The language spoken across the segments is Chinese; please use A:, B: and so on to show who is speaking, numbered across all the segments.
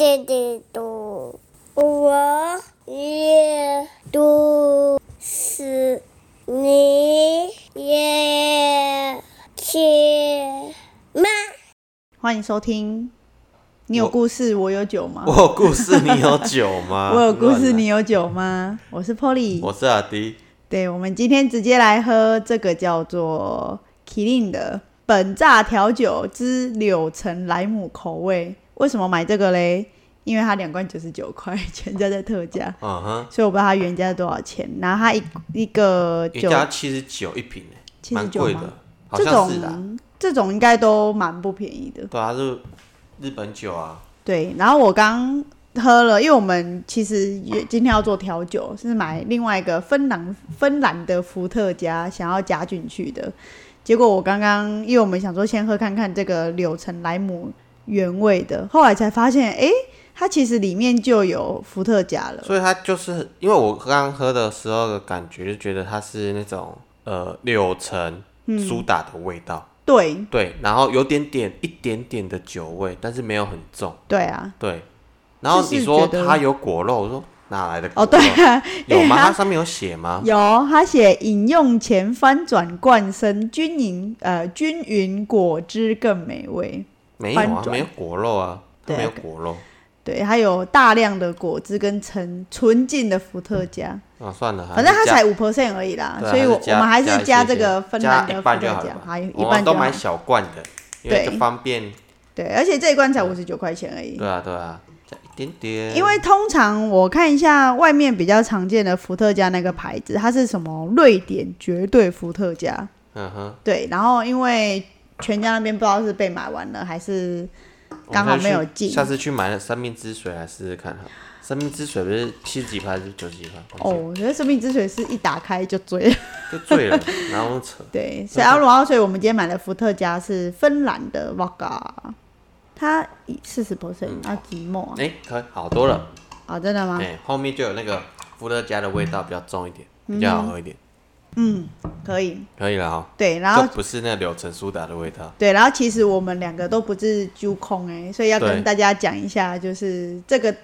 A: 弟弟读，我也读诗，你也去吗？
B: 欢迎收听。你有故事，我有酒吗？
C: 我有故事，你有酒吗？
B: 我有故事，你有酒吗？我是 Polly。
C: 我是阿迪。
B: 对，我们今天直接来喝这个叫做 Killing 的本榨调酒之柳橙莱姆口味。为什么买这个嘞？因为它两罐九十九块，全家在特价，
C: 嗯哼，
B: 所以我不知道它原价是多少钱。然后它一一个酒
C: 原价七十九一瓶诶，蛮
B: 79吗
C: 贵的，好
B: 这
C: 像是的。
B: 种这种应该都蛮不便宜的。
C: 对啊，是日本酒啊。
B: 对，然后我刚喝了，因为我们其实也今天要做调酒，是买另外一个芬兰芬兰的伏特加，想要加进去的。结果我刚刚，因为我们想说先喝看看这个柳橙莱姆原味的，后来才发现，哎，它其实里面就有伏特加了。
C: 所以它就是因为我刚刚喝的时候的感觉，就觉得它是那种呃柳橙
B: 嗯
C: 苏打的味道，
B: 对
C: 对，然后有点点一点点的酒味，但是没有很重，
B: 对啊，
C: 对。然后你说它有果肉，我说哪来的果
B: 哦
C: 肉？
B: 对啊，
C: 有吗？
B: 它
C: 它上面有写吗？
B: 有，它写饮用前翻转灌身，均匀呃均匀果汁更美味。
C: 没有没有果肉啊，它没有果肉。
B: 对，还有大量的果汁跟纯纯净的伏特加，
C: 啊，算了，
B: 反正它才五 percent 而已啦，所以我我们还是
C: 加
B: 加这个芬兰的伏特加还有一
C: 我
B: 半
C: 都买。小罐的，因为
B: 对
C: 方便。
B: 对，而且这一罐才五十九块钱而已。
C: 对啊，对啊，加一点点。
B: 因为通常我看一下外面比较常见的伏特加那个牌子，它是什么瑞典绝对伏特加，
C: 嗯哼，
B: 对，然后因为全家那边不知道是被买完了还是刚好没有进
C: 下次去买生命之水来试试看哈。生命之水不是七十几块还是九十几块？
B: 哦，我觉得生命之水是一打开就醉了。
C: 就醉了，然后扯。
B: 对，所以然后所以我们今天买的伏特加是芬兰的 Vodka，它四十 percent，啊寂寞啊？
C: 哎，可以好多了。
B: 啊，真的吗？
C: 哎，后面就有那个伏特加的味道比较重一点，比较好喝一点。
B: 嗯，可以。
C: 可以了哈，
B: 对，然后
C: 就不是那柳橙苏打的味道。
B: 对，然后其实我们两个都不是揪空哎，所以要跟大家讲一下，就是这个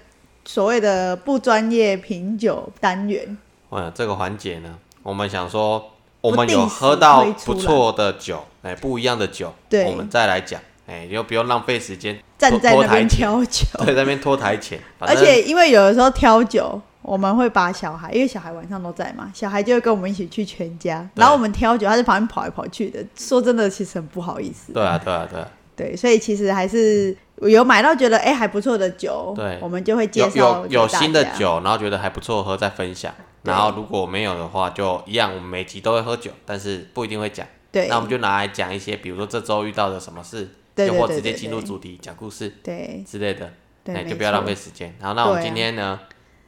B: 所谓的不专业品酒单元。
C: 哇，这个环节呢，我们想说，我们有喝到不错的酒，哎，不一样的酒，
B: 对
C: 我们再来讲，哎，又不用浪费时间
B: 站在那边挑酒，
C: 对，在那边拖台前，
B: 而且因为有的时候挑酒，我们会把小孩，因为小孩晚上都在嘛，小孩就会跟我们一起去全家，然后我们挑酒，他在旁边跑来跑去的。说真的，其实很不好意思。
C: 对啊，对啊，对啊，
B: 对，所以其实还是有买到觉得哎、还不错的酒，
C: 对。
B: 我们就会介
C: 有
B: 绍
C: 有有新的，酒，然后觉得还不错喝再分享，然后如果没有的话，就一样，我们每集都会喝酒，但是不一定会讲，
B: 对，
C: 那我们就拿来讲一些，比如说这周遇到的什么事，
B: 对
C: 又或直接进入主题讲故事
B: 对。
C: 之类的，
B: 对，
C: 哎，就不要浪
B: 错。
C: 费时间。然后，那我们今天呢，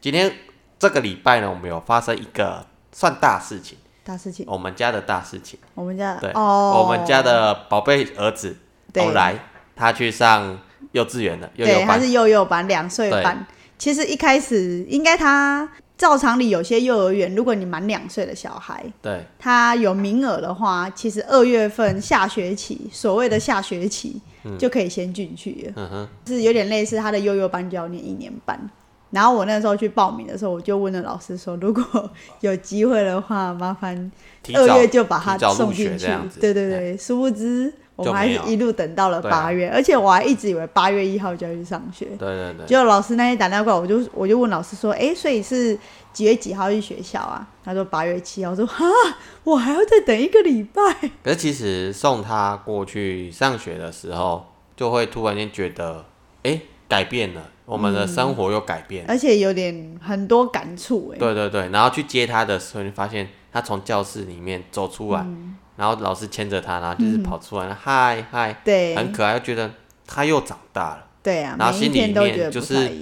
C: 今天这个礼拜呢，我们有发生一个算大事情，
B: 大事情。
C: 我们家的大事情，
B: 我们家
C: 对，
B: 哦，
C: 我们家的宝贝儿子
B: 对。
C: 东来，他去上幼稚园了，幼
B: 对，他是，幼幼班，两岁
C: 对。
B: 半。其实一开始应该他照常理，有些幼儿园，如果你满两岁的小孩，
C: 对，
B: 他有名额的话，其实二月份下学期，所谓的下学期、就可以先进去了，
C: 嗯哼，
B: 是有点类似他的幼幼班就要念一年半。然后我那时候去报名的时候，我就问了老师说，如果有机会的话，麻烦二月就把他送进去对对对，殊不知我们还是一路等到了八月，而且我还一直以为八月一号就要去上学。
C: 对对对，
B: 结果老师那天打电话过来，我就我就问老师说，哎、所以是几月几号去学校啊？他说八月七号。我说哈，我还要再等一个礼拜。
C: 可是其实送他过去上学的时候，就会突然间觉得，哎，改变了，我们的生活又改变了。
B: 而且有点很多感触哎。
C: 对对对，然后去接他的时候，你发现他从教室里面走出来，
B: 嗯
C: 然后老师牵着他，然后就是跑出来，嗨嗨，
B: 对
C: 很可爱，又觉得他又长大了，
B: 对啊，
C: 然后心里面就是。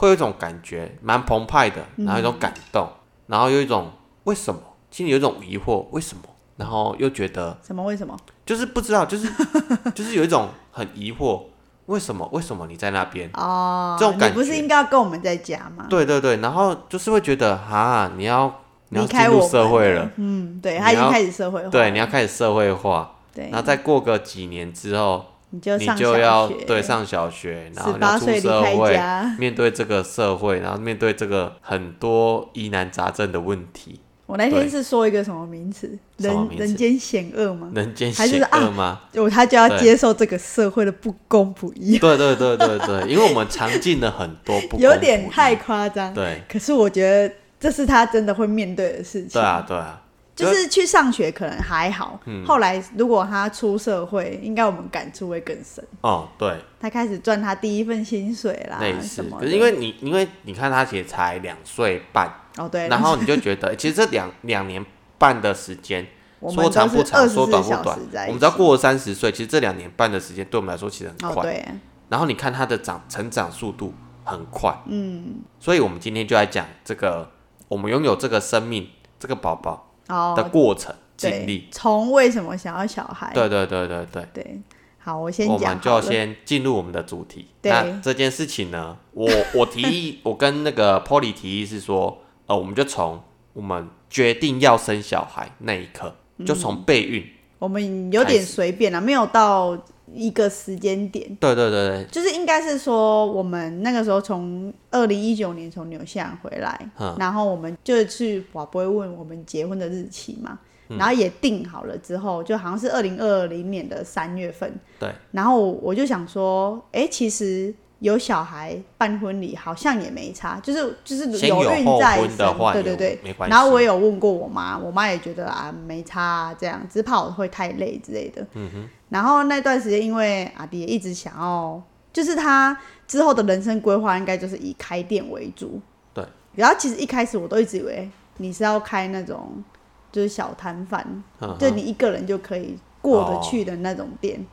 C: 会有一种感觉，蛮澎湃的，然后有一种感动，然后有一种为什么，心里有一种疑惑，为什么？然后又觉得
B: 什么？为什么？
C: 就是不知道，就是 就是有一种很疑惑，为什么？为什么你在那边？
B: 哦，
C: 这种感觉
B: 你不是应该要跟我们在家吗？
C: 对对对，然后就是会觉得哈，你要你要进入社会了，
B: 嗯，对，他已经开始社会化。
C: 对，你要开始社会化，
B: 对
C: 然后再过个几年之后，你
B: 你就你
C: 就要对上小学，然后要出社会，
B: 家。
C: 面对这个社会，然后面对这个很多疑难杂症的问题，
B: 我那天是说一个什么名词？人人间险恶吗？
C: 人间险
B: 还是啊
C: 恶吗？
B: 就他就要接受这个社会的不公不义，
C: 对对对对对，因为我们尝尽了很多不公
B: 有点太夸张。
C: 对
B: 可是我觉得这是他真的会面对的事情。
C: 对啊对啊，
B: 就是去上学可能还好，
C: 嗯
B: 后来如果他出社会，应该我们感触会更深。
C: 哦对，
B: 他开始赚他第一份薪水啦，
C: 类似
B: 什么。的。
C: 可是因为你因为你看他其实才两岁半，
B: 哦对，
C: 然后你就觉得 其实这两两年半的时间。
B: 我们
C: 说长不长，说短不
B: 小
C: 短我们只要过了三十岁，其实这两年半的时间对我们来说其实很快。
B: 哦对，
C: 然后你看他的长成长速度很快，嗯，所以我们今天就来讲这个我们拥有这个生命这个宝宝的
B: 哦
C: 过程经
B: 对
C: 历。，
B: 从为什么想要小孩？
C: 对对对对对，
B: 对，好，我先
C: 我
B: 讲好了。
C: 们就先进入我们的主题。那这件事情呢，我 我提议，我跟那个 Polly 提议是说，呃，我们就从我们决定要生小孩那一刻，就从备孕。
B: 我们有点随便啊，没有到一个时间点。
C: 对对对对，
B: 就是应该是说，我们那个时候从二零一九年从纽西兰回来，
C: 嗯。
B: 然后我们就去我不会问我们结婚的日期嘛，
C: 嗯。
B: 然后也定好了之后，就好像是二零二零年的三月份，
C: 对，
B: 然后我就想说，哎、其实有小孩办婚礼好像也没差，就是就是
C: 有后
B: 孕在身，对对对，
C: 没关系。
B: 然后我也有问过我妈，我妈也觉得啊没差、啊，这样只怕我会太累之类的。嗯哼。然后那段时间，因为阿迪也一直想要，就是他之后的人生规划应该就是以开店为主。
C: 对。
B: 然后其实一开始我都一直以为你是要开那种就是小摊贩，就你一个人就可以过得去的那种店。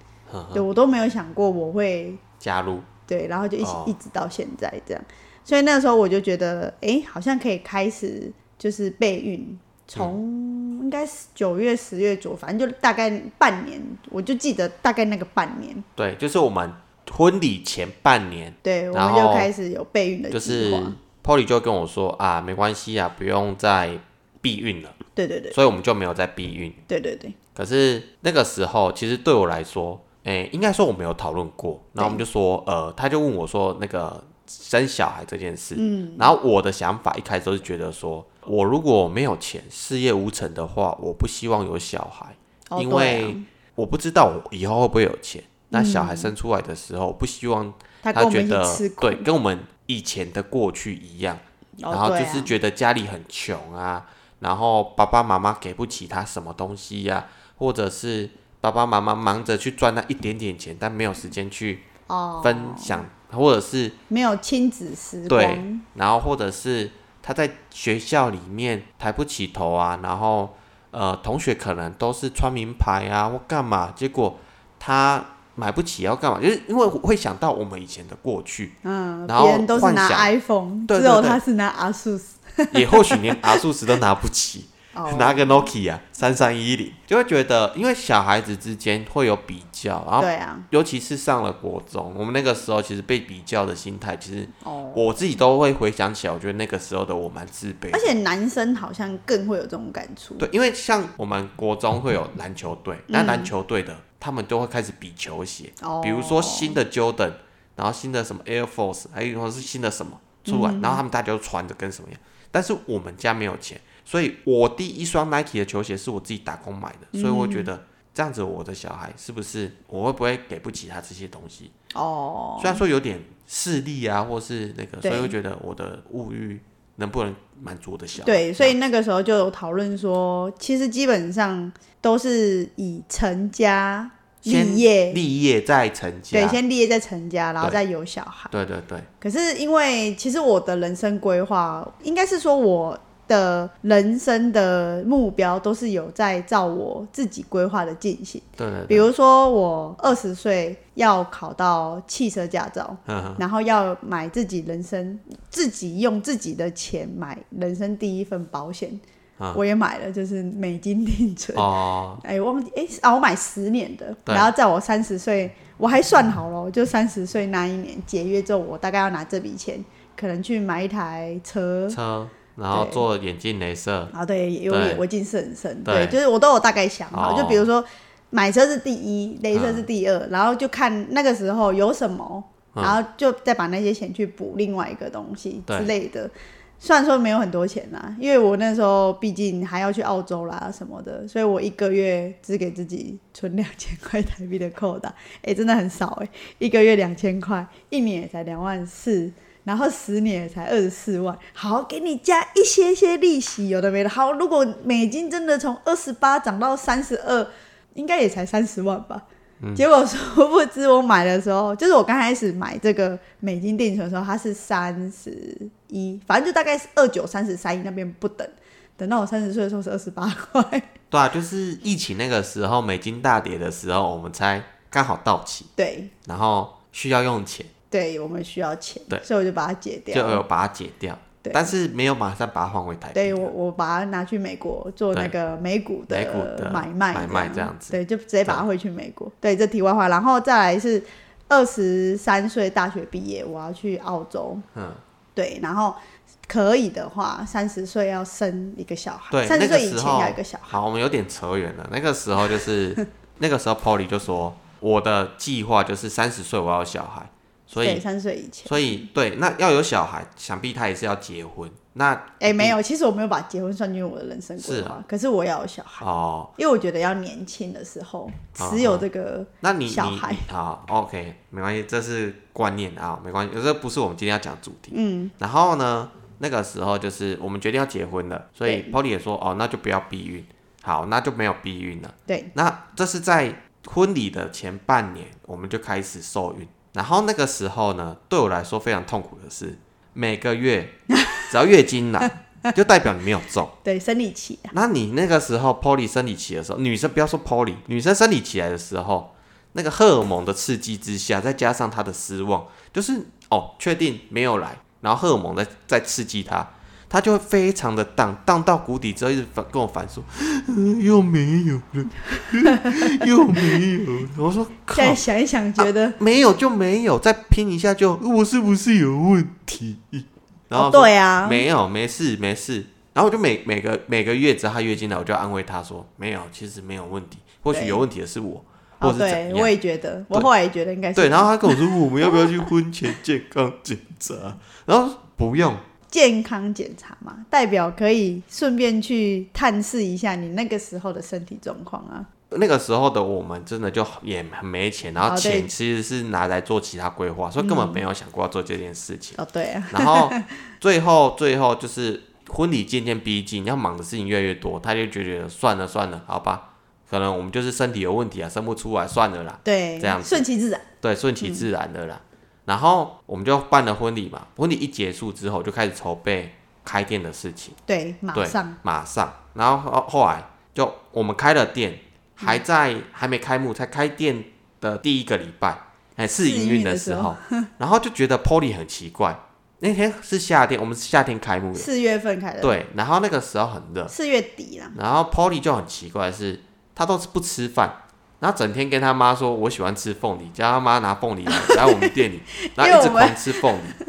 B: 对我都没有想过我会
C: 加入，
B: 对，然后就一起、
C: 哦。
B: 一直到现在这样，所以那时候我就觉得，哎、好像可以开始就是备孕，从应该是九月、十月左右，反正就大概半年，我就记得大概那个半年，
C: 对，就是我们婚礼前半年，
B: 对，我
C: 然后
B: 们就开始有备孕的
C: 就
B: 计划，
C: 是 Polly 就跟我说啊，没关系啊，不用再避孕了，
B: 对对对。
C: 所以我们就没有再避孕。
B: 对对对，
C: 可是那个时候，其实对我来说，诶、应该说我们有讨论过，然后我们就说，呃，他就问我说那个生小孩这件事，嗯，然后我的想法一开始都是觉得说，我如果没有钱，事业无成的话，我不希望有小孩，因为我不知道我以后会不会有钱。那小孩生出来的时候，我不希望
B: 他
C: 觉得对，跟我们以前的过去一样，
B: 哦。
C: 然后就是觉得家里很穷啊，然后爸爸妈妈给不起他什么东西呀、或者是爸爸妈妈忙着去赚那一点点钱，但没有时间去
B: 哦
C: 分享，或者是
B: 没有亲子时
C: 对
B: 光，
C: 然后或者是他在学校里面抬不起头啊，然后呃同学可能都是穿名牌啊或干嘛，结果他买不起要干嘛？就是因为会想到我们以前的过去，
B: 嗯，
C: 然后
B: 都是拿 iPhone，
C: 对
B: 只有
C: 对对
B: 他是拿 ASUS，
C: 也或许连阿素斯都拿不起。
B: 哦，
C: 拿个 Nokia 三三一零，就会觉得，因为小孩子之间会有比较，然后
B: 对啊，
C: 尤其是上了国中，我们那个时候其实被比较的心态，其实
B: 哦。
C: 我自己都会回想起来，我觉得那个时候的我蛮自卑。
B: 而且男生好像更会有这种感触。
C: 对，因为像我们国中会有篮球队，那篮球队的他们都会开始比球鞋，比如说新的 Jordan，然后新的什么 Air Force，还有或是新的什么出
B: 嗯
C: 来，然后他们大家都穿的跟什么样。但是我们家没有钱，所以我第一双 Nike 的球鞋是我自己打工买的，所以我觉
B: 嗯
C: 得这样子我的小孩是不是我会不会给不起他这些东西？
B: 哦，
C: 虽然说有点势力啊，或是那个，所以会觉得我的物欲能不能满足我的小孩？
B: 对，所以那个时候就有讨论说，其实基本上都是以成家立业，
C: 立业再成家。
B: 对，先立业再成家，然后再有小孩。
C: 对对对，
B: 可是因为其实我的人生规划，应该是说我的人生的目标都是有在照我自己规划的进行。
C: 对对对，
B: 比如说，我二十岁要考到汽车驾照，
C: 嗯
B: 然后要买自己人生自己用自己的钱买人生第一份保险，
C: 嗯
B: 我也买了，就是美金定存。
C: 哦，
B: 哎、忘记哎、啊，我买十年的，然后在我三十岁，我还算好了，就三十岁那一年解约之后，我大概要拿这笔钱，可能去买一台车。
C: 车，然后做眼镜镭射，
B: 啊，对，有
C: 对。
B: 眼我近视很深，
C: 对。
B: 对，就是我都有大概想好，
C: 哦。
B: 就比如说买车是第一，镭射是第二，然后就看那个时候有什么，
C: 嗯。
B: 然后就再把那些钱去补另外一个东西之类的。虽然说没有很多钱啦，因为我那时候毕竟还要去澳洲啦什么的，所以我一个月只给自己存两千块台币的扣打，哎、真的很少哎、一个月两千块，一年也才两万四，然后十年也才二十四万，好，给你加一些些利息，有的没的。好，如果美金真的从二十八涨到三十二，应该也才三十万吧。结果殊不知，我买的时候，就是我刚开始买这个美金定存的时候，它是三十一，反正就大概是二九、三十、三一那边不等。等到我三十岁的时候是二十八块，
C: 对啊，就是疫情那个时候，美金大跌的时候，我们才刚好到期，
B: 对
C: 然后需要用钱，
B: 对，我们需要钱，
C: 对
B: 所以我就把它解掉了。
C: 就有把它解掉，
B: 对
C: 但是没有马上把它换回台币。
B: 对我，我把它拿去美国做那个美股的买卖
C: 买卖这样子
B: 对，就直接把它汇去美国。对，这题外话，然后再来是二十三岁大学毕业，我要去澳洲。
C: 嗯，
B: 对，然后可以的话，三十岁要生一个小孩，
C: 对，
B: 三十岁以前要一个小孩。
C: 好，我们有点扯远了。那个时候就是 那个时候，Polly 就说我的计划就是三十岁我要小孩，所
B: 对，
C: 以
B: 三岁以前。
C: 所以对，那要有小孩，想必他也是要结婚。那
B: 哎，没有，其实我没有把结婚算进我的人生规
C: 是
B: 划，可是我要有小孩，
C: 哦，
B: 因为我觉得要年轻的时候持有这个
C: 那你你
B: 小孩
C: 你好，OK，没关系，这是观念啊，没关系，这不是我们今天要讲主题。嗯，然后呢，那个时候就是我们决定要结婚了，所以 Polly 也说，哦，那就不要避孕，好，那就没有避孕了。
B: 对
C: 那这是在婚礼的前半年，我们就开始受孕。然后那个时候呢，对我来说非常痛苦的是，每个月 只要月经来，就代表你没有中。
B: 对生理期啊，
C: 那你那个时候 Polly 生理期的时候，女生不要说 Polly，女生生理期来的时候，那个荷尔蒙的刺激之下，再加上她的失望，就是哦，确定没有来，然后荷尔蒙在在刺激她，她就会非常的荡荡到谷底之后，一直反跟我反说，嗯，又没有了，又没有了。我说靠
B: 现，在想一想，觉得、
C: 没有就没有，再拼一下就我是不是有问题？然后
B: 哦，对啊，
C: 没有，没事，没事。然后我就每每个每个月只要他月经来，我就安慰他说没有，其实没有问题，或许有问题的是我，或是
B: 我也觉得，我后来也觉得应该是
C: 对，然后他跟我说 我们要不要去婚前健康检查？然后不用，
B: 健康检查嘛，代表可以顺便去探视一下你那个时候的身体状况啊。
C: 那个时候的我们真的就也很没钱，然后钱其实是拿来做其他规划，所以根本没有想过要做这件事情。
B: 哦，对啊，
C: 然后 最后最后就是婚礼渐渐逼近，要忙的事情越来越多，他就觉得算了算了，好吧，可能我们就是身体有问题啊，生不出来，算了啦，
B: 对，
C: 这样子
B: 顺其自然。
C: 对，顺其自然的啦。然后我们就办了婚礼嘛，婚礼一结束之后就开始筹备开店的事情，
B: 对，马上，
C: 马上。然后后后来就我们开了店，还在还没开幕，才开店的第一个礼拜，哎，试营运的时候，然后就觉得 Polly 很奇怪。那天是夏天，我们是夏天开幕的，
B: 四月份开的，，
C: 对。然后那个时候很热，
B: 四月底了。
C: 然后 Polly 就很奇怪的是，他都是不吃饭，然后整天跟他妈说我喜欢吃凤梨，叫他妈拿凤梨来 来我们店里，然后一直狂吃凤梨，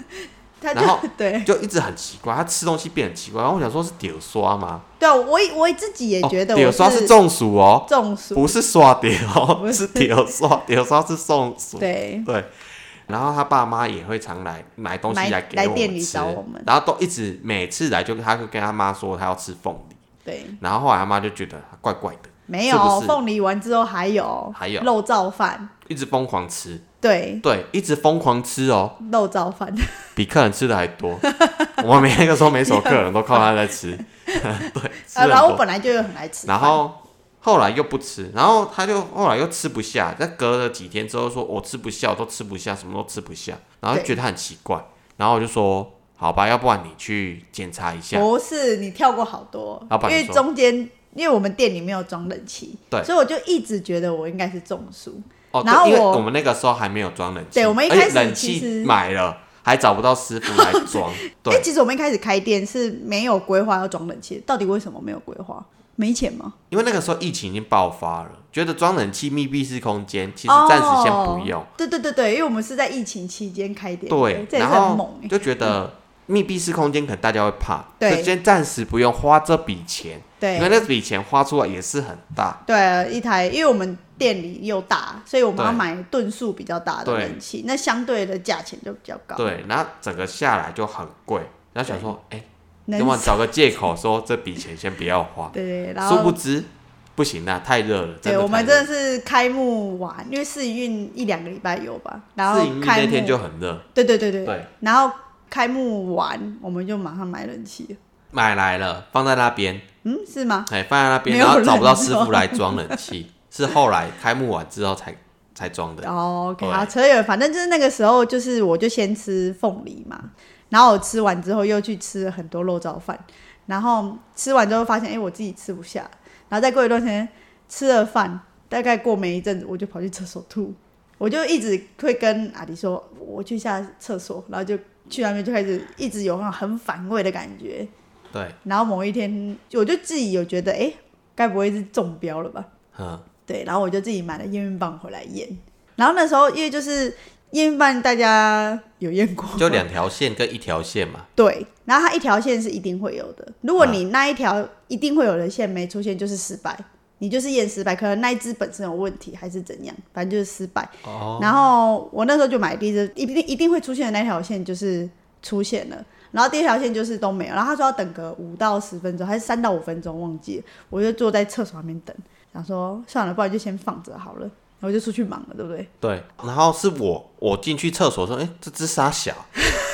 C: 然后
B: 就对。
C: 就一直很奇怪，他吃东西变很奇怪。然后我想说是屌刷吗？
B: 对啊，我也我自己也觉得我
C: 屌刷是中暑哦，
B: 中暑，
C: 不是刷屌哦，
B: 是。
C: 是屌刷，屌刷是中暑。
B: 对。
C: 对，然后他爸妈也会常来买东西
B: 来
C: 来
B: 店里
C: 我们吃
B: 找我们，
C: 然后都一直每次来就他就跟他妈说他要吃凤梨，
B: 对，
C: 然后后来他妈就觉得怪怪的，
B: 没
C: 是是？
B: 有凤梨完之后还有
C: 还有。
B: 肉燥饭，
C: 一直疯狂吃，
B: 对，
C: 对，一直疯狂吃哦，
B: 肉燥饭，
C: 比客人吃的还多。我们每那个时候没什么客人，都靠他在吃，对，吃
B: 啊，
C: 很
B: 然后我
C: 多。
B: 本来就很爱吃饭，
C: 然后后来又不吃，然后他就后来又吃不下，再隔了几天之后说，我吃不下，我都吃不下，什么都吃不下，然后就
B: 对
C: 觉得他很奇怪，然后我就说，好吧，要不然你去检查一下。
B: 不是你跳过好多。
C: 老，板
B: 因为
C: 说
B: 中间因为我们店里没有装冷气，
C: 对
B: 所以我就一直觉得我应该是中暑，
C: 哦，对，因为
B: 然后我
C: 我们那个时候还没有装冷气，
B: 对我们一开始
C: 冷气买了，还找不到师傅来装，
B: 哎、
C: 对，
B: 其实我们一开始开店是没有规划要装冷气，到底为什么没有规划？没钱吗？
C: 因为那个时候疫情已经爆发了，觉得装冷气密闭式空间，其实暂时先不用。
B: 哦对对对对，因为我们是在疫情期间开店的，
C: 对，
B: 这也
C: 然后
B: 是很猛哎、
C: 就觉得密闭式空间可能大家会怕，
B: 对。
C: 先暂时不用花这笔钱，因为
B: 对
C: 那笔钱花出来也是很大。
B: 对，一台，因为我们店里又大，所以我们要
C: 对。
B: 买吨数比较大的
C: 对
B: 冷气，那相对的价钱就比较高。，
C: 对，然后整个下来就很贵，然后想说，哎、
B: 能
C: 要么找个借口说这笔钱先不要花，
B: 对 对，然后
C: 殊不知不行啊，太热了。
B: 对
C: 的
B: 我们真的是开幕完，因为试营运一两个礼拜有吧，然后开幕
C: 那天就很热，
B: 对对对对，
C: 对，
B: 然后开幕完我们就马上买冷气。了，
C: 买来了放在那边，
B: 嗯，是吗？
C: 哎，放在那边，
B: 没有
C: 然后找不到
B: 人
C: 师傅来装冷气，是后来开幕完之后才才装的。
B: 哦，OK，好，扯远，反正就是那个时候，就是我就先吃凤梨嘛，然后我吃完之后又去吃了很多肉燥饭，然后吃完之后发现，哎、我自己吃不下，然后再过一段时间吃了饭，大概过没一阵子，我就跑去厕所吐，我就一直会跟阿迪说，我去下厕所，然后就去那边就开始一直有那种很反胃的感觉，
C: 对，
B: 然后某一天我就自己有觉得，哎、该不会是中标了吧？
C: 嗯，
B: 对，然后我就自己买了验孕棒回来验。然后那时候因为就是验孕棒，大家有验过，
C: 就两条线跟一条线嘛。
B: 对，然后它一条线是一定会有的。如果
C: 嗯
B: 你那一条一定会有的线没出现，就是失败，你就是验失败，可能那一只本身有问题还是怎样，反正就是失败。
C: 哦，
B: 然后我那时候就买第一只，一定一定会出现的那条线就是出现了，然后第二条线就是都没有，然后他说要等个五到十分钟，还是三到五分钟，忘记了，我就坐在厕所那边等，想说算了，不然就先放着好了，然后我就出去忙了，对不对？
C: 对，然后是我我进去厕所说，哎、这只沙小，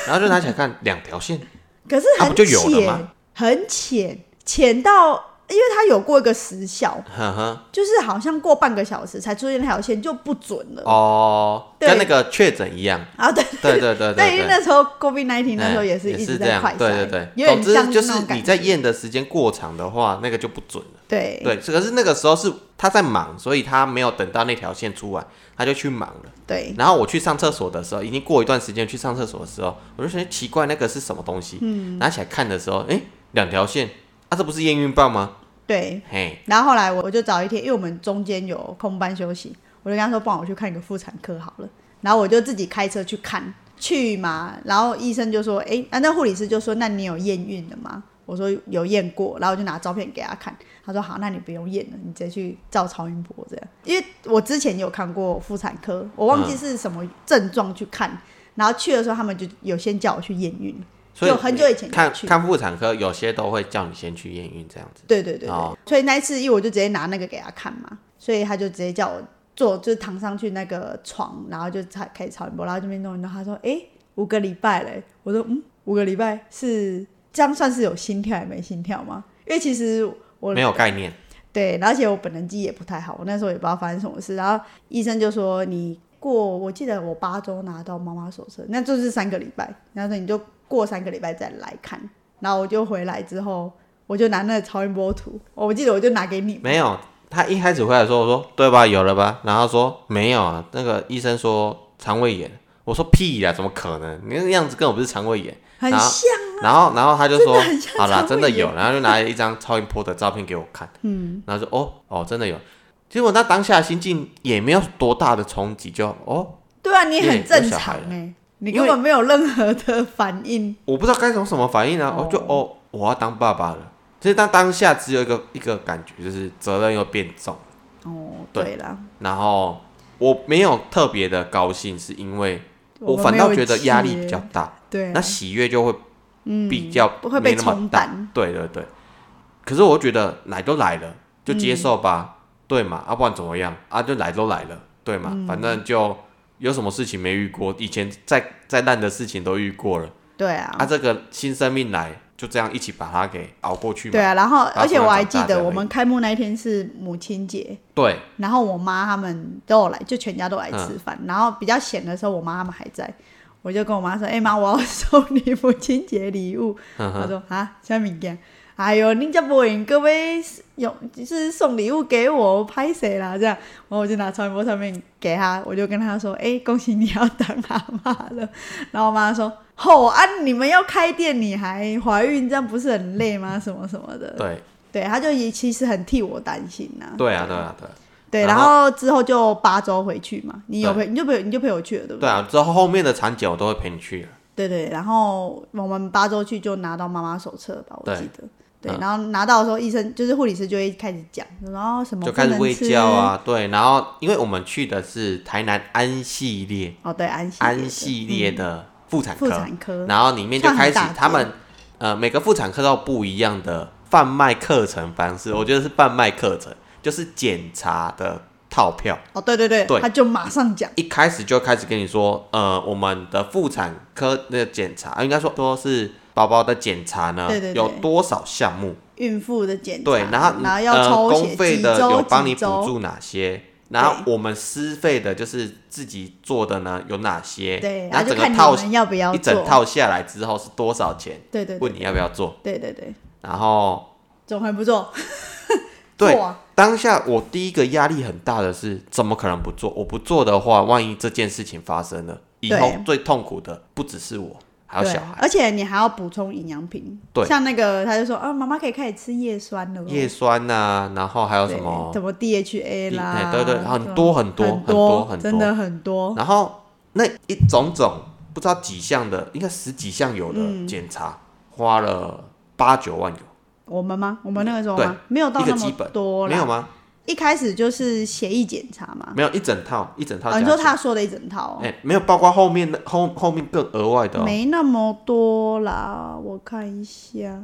C: 然后就拿起来看两条线，
B: 可是很浅
C: 吗，
B: 很浅，浅到。因为它有过一个时效，
C: 呵呵，
B: 就是好像过半个小时才出现那条线就不准了。
C: 哦，
B: 对
C: 跟那个确诊一样，
B: 啊，对
C: 对对对
B: 对，因为。那时候 COVID nineteen 那时候
C: 哎
B: 也是一直在快，
C: 对对对，
B: 有点
C: 总之
B: 像
C: 就是你在
B: 觉
C: 验的时间过长的话，那个就不准了。
B: 对
C: 对，可是那个时候是他在忙，所以他没有等到那条线出来，他就去忙了。
B: 对
C: 然后我去上厕所的时候，已经过一段时间去上厕所的时候，我就觉得奇怪，那个是什么东西？嗯，拿起来看的时候，哎，两条线，啊，这不是验孕棒吗？
B: 对，
C: 嘿，
B: 然后后来我就找一天，因为我们中间有空班休息，我就跟他说，帮我去看一个妇产科好了。然后我就自己开车去看，去嘛。然后医生就说，哎，啊，那护理师就说，那你有验孕了吗？我说有验过，然后我就拿照片给他看。他说好，那你不用验了，你直接去照超音波这样。因为我之前有看过妇产科，我忘记是什么症状去看，然后去的时候他们就有先叫我去验孕。
C: 所以
B: 就很久以前
C: 看看妇产科，有些都会叫你先去验孕这样子。
B: 对对对对，
C: 哦
B: 所以那一次，因为我就直接拿那个给他看嘛，所以他就直接叫我坐，就是躺上去那个床，然后就才开始超音波，然后这边弄一弄，他说：“哎、五个礼拜嘞。”我说：“嗯，五个礼拜是这样算是有心跳还没心跳吗？”因为其实我
C: 没有概念，
B: 对，而且我本人记忆也不太好，我那时候也不知道发生什么事，然后医生就说你过，我记得我八周拿到妈妈手册，那就是三个礼拜，然后说你就过三个礼拜再来看，然后我就回来之后，我就拿那个超音波图，我记得我就拿给你，
C: 没有。他一开始回来说，我说对吧，有了吧？然后他说没有啊，那个医生说肠胃炎。我说屁呀，怎么可能？你那个样子跟我不是肠胃炎。然后
B: 很像，
C: 然后，然后他就说 好啦，真的有，然后就拿了一张超音波的照片给我看，嗯，然后说哦哦，真的有。结果那当下心境也没有多大的冲击，就哦，
B: 对啊，你很正常哎、你根本没有任何的反应，
C: 我不知道该从什么反应啊，
B: 哦。
C: 我就哦，我要当爸爸了。其实当当下只有一个一个感觉，就是责任又变重，
B: 哦，
C: 对。
B: 对啦，
C: 然后我没有特别的高兴，是因为我反倒觉得压力比较大，
B: 对啊，
C: 那喜悦就会比较
B: 不会被
C: 没那么大。对对对，可是我觉得来都来了，就接受吧，对嘛？啊，不然怎么样？啊，就来都来了，对嘛？反正就有什么事情没遇过，以前再再烂的事情都遇过了，
B: 对啊，
C: 啊，这个新生命来，就这样一起把它给熬过去嘛。
B: 对啊，然后而且我还记得我们开幕那一天是母亲节，
C: 对
B: 然后我妈他们都有来，就全家都来
C: 嗯
B: 吃饭。然后比较闲的时候，我妈他们还在，我就跟我妈说：“哎、妈，我要送你母亲节礼物。”
C: 嗯
B: 她说：“啊，什么物件？哎呦，你这不应各位用就是送礼物给我，拍谁啦？这样，然后我就拿超音波上面给他，我就跟他说：“哎、恭喜你要当阿妈了。”然后我妈说：“吼、啊，你们要开店，你还怀孕，这样不是很累吗？什么什么的。”
C: 对
B: 对，她就也其实很替我担心呐、
C: 对啊对啊对啊
B: 对，
C: 然
B: 然后之后就八周回去嘛，你有陪，你就陪，你就陪我去了，对不对？
C: 对啊！之后后面的产检我都会陪你去了。
B: 对对，然后我们八周去就拿到妈妈手册吧，我
C: 对
B: 记得。对，
C: 嗯。
B: 然后拿到的时候，医生就是护理师就会开始讲，然后什么
C: 就开始喂教。啊，对，然后因为我们去的是台南安系列，
B: 哦，对，安息
C: 安系列的妇产科，
B: 妇产科，
C: 然后里面就开始他们呃每个妇产科都有不一样的贩卖课程方式，我觉得是贩卖课程，就是检查的套票。
B: 哦，对对对，
C: 对。
B: 他就马上讲，
C: 一开始就开始跟你说，呃，我们的妇产科那个检查，应该说说是宝宝的检查呢，
B: 对对对。
C: 有多少项目？
B: 孕妇的检查，
C: 对，然后
B: 然后要
C: 呃
B: 抽血，
C: 公费的有帮你补助哪些，然后我们私费的就是自己做的呢有哪些？
B: 对，
C: 然后
B: 后就看你
C: 整个套
B: 们要不要
C: 一整，套下来之后是多少钱？
B: 对对对。
C: 问你要不要做，
B: 对对对，
C: 然后
B: 总还不做，
C: 对
B: 啊。
C: 当下我第一个压力很大的是，怎么可能不做？我不做的话，万一这件事情发生了，以后最痛苦的不只是我，还有
B: 对
C: 小孩。
B: 而且你还要补充营养品，
C: 对
B: 像那个他就说啊，妈妈可以开始吃叶酸了哦，
C: 叶酸呐、然后还有什么
B: 什？么 DHA 啦，
C: 哎对对很多很多
B: 很
C: 很多很多
B: 真的很多，
C: 然后那一种种不知道几项的，应该十几项有
B: 嗯
C: 的检查，花了八九万有，
B: 我们吗？我们那个时候
C: 对
B: 吗？没有到那么多啦，
C: 没有吗？
B: 一开始就是协议检查嘛，
C: 没有一整套一整套。
B: 你说他说的一整套哦，
C: 哎、没有包括后面的后后面更额外的、哦，
B: 没那么多啦，我看一下，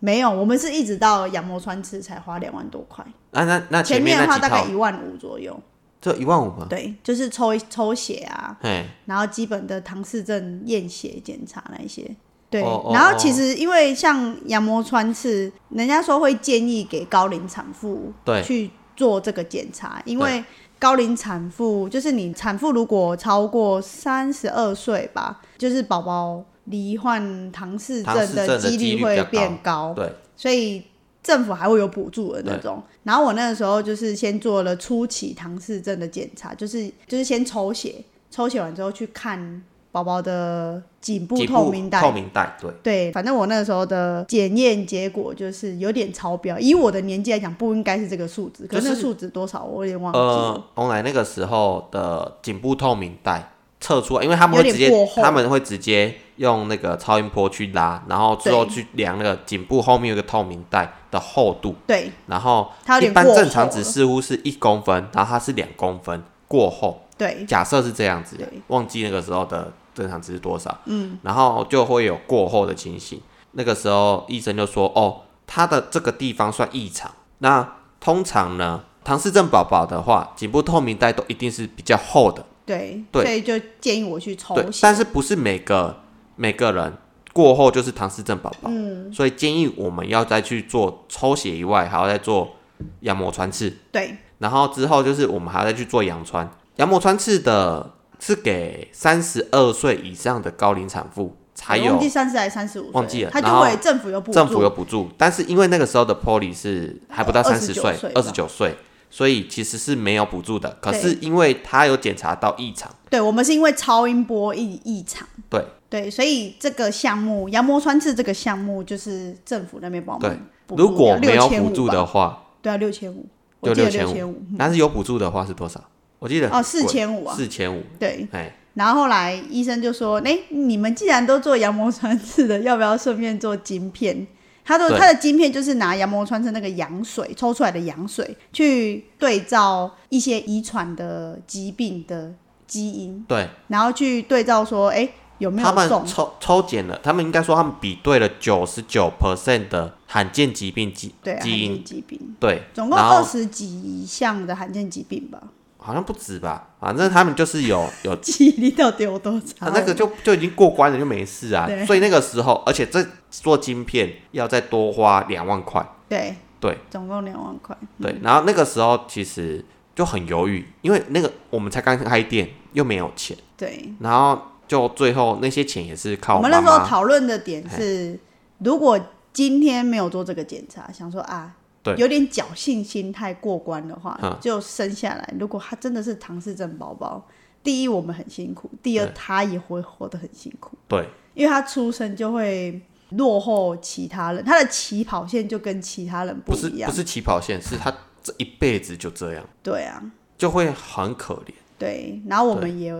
B: 没有，我们是一直到羊膜穿刺才花两万多块，
C: 那那那
B: 前
C: 面
B: 的话大概一万五左右，
C: 这一万五吗？
B: 对，就是抽抽血啊，
C: 哎，
B: 然后基本的唐氏症验血检查那一些。对，然后其实因为像羊膜穿刺，人家说会建议给高龄产妇
C: 对。
B: 去做这个检查，因为高龄产妇就是你产妇如果超过三十二岁吧，就是宝宝罹患唐氏
C: 症的
B: 几率会变高，
C: 对，
B: 所以政府还会有补助的那种。然后我那个时候就是先做了初期唐氏症的检查，就是就是先抽血，抽血完之后去看宝宝的颈部透明带。
C: 透明带，对，
B: 对，反正我那个时候的检验结果就是有点超标，以我的年纪来讲，不应该是这个数值，可是那
C: 就是
B: 数值多少我有点忘记了。
C: 呃，红来那个时候的颈部透明带测出来，因为他们会直接他们会直接用那个超音波去拉，然后之后去量那个颈部后面有个透明带的厚度，
B: 对，
C: 然后
B: 它
C: 一般正常值似乎是一公分，然后它是两公分过厚，
B: 对，
C: 假设是这样子
B: 对，
C: 忘记那个时候的正常值是多少，嗯，然后就会有过后的情形。那个时候医生就说，哦，他的这个地方算异常。那通常呢，唐氏症宝宝的话，颈部透明带都一定是比较厚的，
B: 对，
C: 对
B: 所以就建议我去抽，血。
C: 但是不是每个每个人过后就是唐氏症宝宝，嗯，所以建议我们要再去做抽血以外，还要再做羊膜穿刺。
B: 对
C: 然后之后就是我们还要再去做羊穿，羊膜穿刺的是给三十二岁以上的高龄产妇才有
B: 我忘记三十还是三十五，
C: 忘记了
B: 他就会政府有补助，
C: 政府有补助，但是因为那个时候的 Polly 是还不到三十
B: 29
C: 岁
B: 岁，
C: 二十九岁，所以其实是没有补助的。可是因为他有检查到异常，
B: 对我们是因为超音波异异常，
C: 对。
B: 对，所以这个项目羊膜穿刺这个项目就是政府那边帮我
C: 对
B: 们补助
C: 如果没有
B: 6500
C: 补助的
B: 吧，
C: 话，
B: 对啊，六千五，我
C: 就
B: 记得
C: 6500
B: 六千五，
C: 但是有补助的话是多少？我记得
B: 哦，四千五啊，
C: 四千五，
B: 对。
C: 哎，
B: 然后后来医生就说：“哎、你们既然都做羊膜穿刺的，要不要顺便做晶片？”他说他的晶片就是拿羊膜穿刺那个羊水抽出来的羊水，去对照一些遗传的疾病的基因，
C: 对
B: 然后去对照说，哎、有没有
C: 他们？抽抽检了，他们应该说他们比对了九十九 percent 的罕见疾病基基因
B: 见，疾病，
C: 对，
B: 总共二十几项的罕见疾病吧？
C: 好像不止吧，反正他们就是有 有
B: 记忆力到底有多差？
C: 啊，那个就就已经过关了，就没事啊。所以那个时候，而且这做晶片要再多花两万块，
B: 对
C: 对
B: 总共两万块。
C: 对。然后那个时候其实就很犹豫，因为那个我们才刚开店，又没有钱，
B: 对，
C: 然后就最后那些钱也是靠
B: 我们那。时候讨论的点是，如果今天没有做这个检查，想说啊，
C: 对。
B: 有点侥幸心态过关的话
C: 嗯，
B: 就生下来。如果他真的是唐氏症宝宝，第一我们很辛苦，第二他也会活得很辛苦，
C: 对。
B: 因为他出生就会落后其他人，他的起跑线就跟其他人
C: 不是
B: 一样。
C: 不是起跑线，是他这一辈子就这样，
B: 对啊，
C: 就会很可怜。
B: 对。然后我们也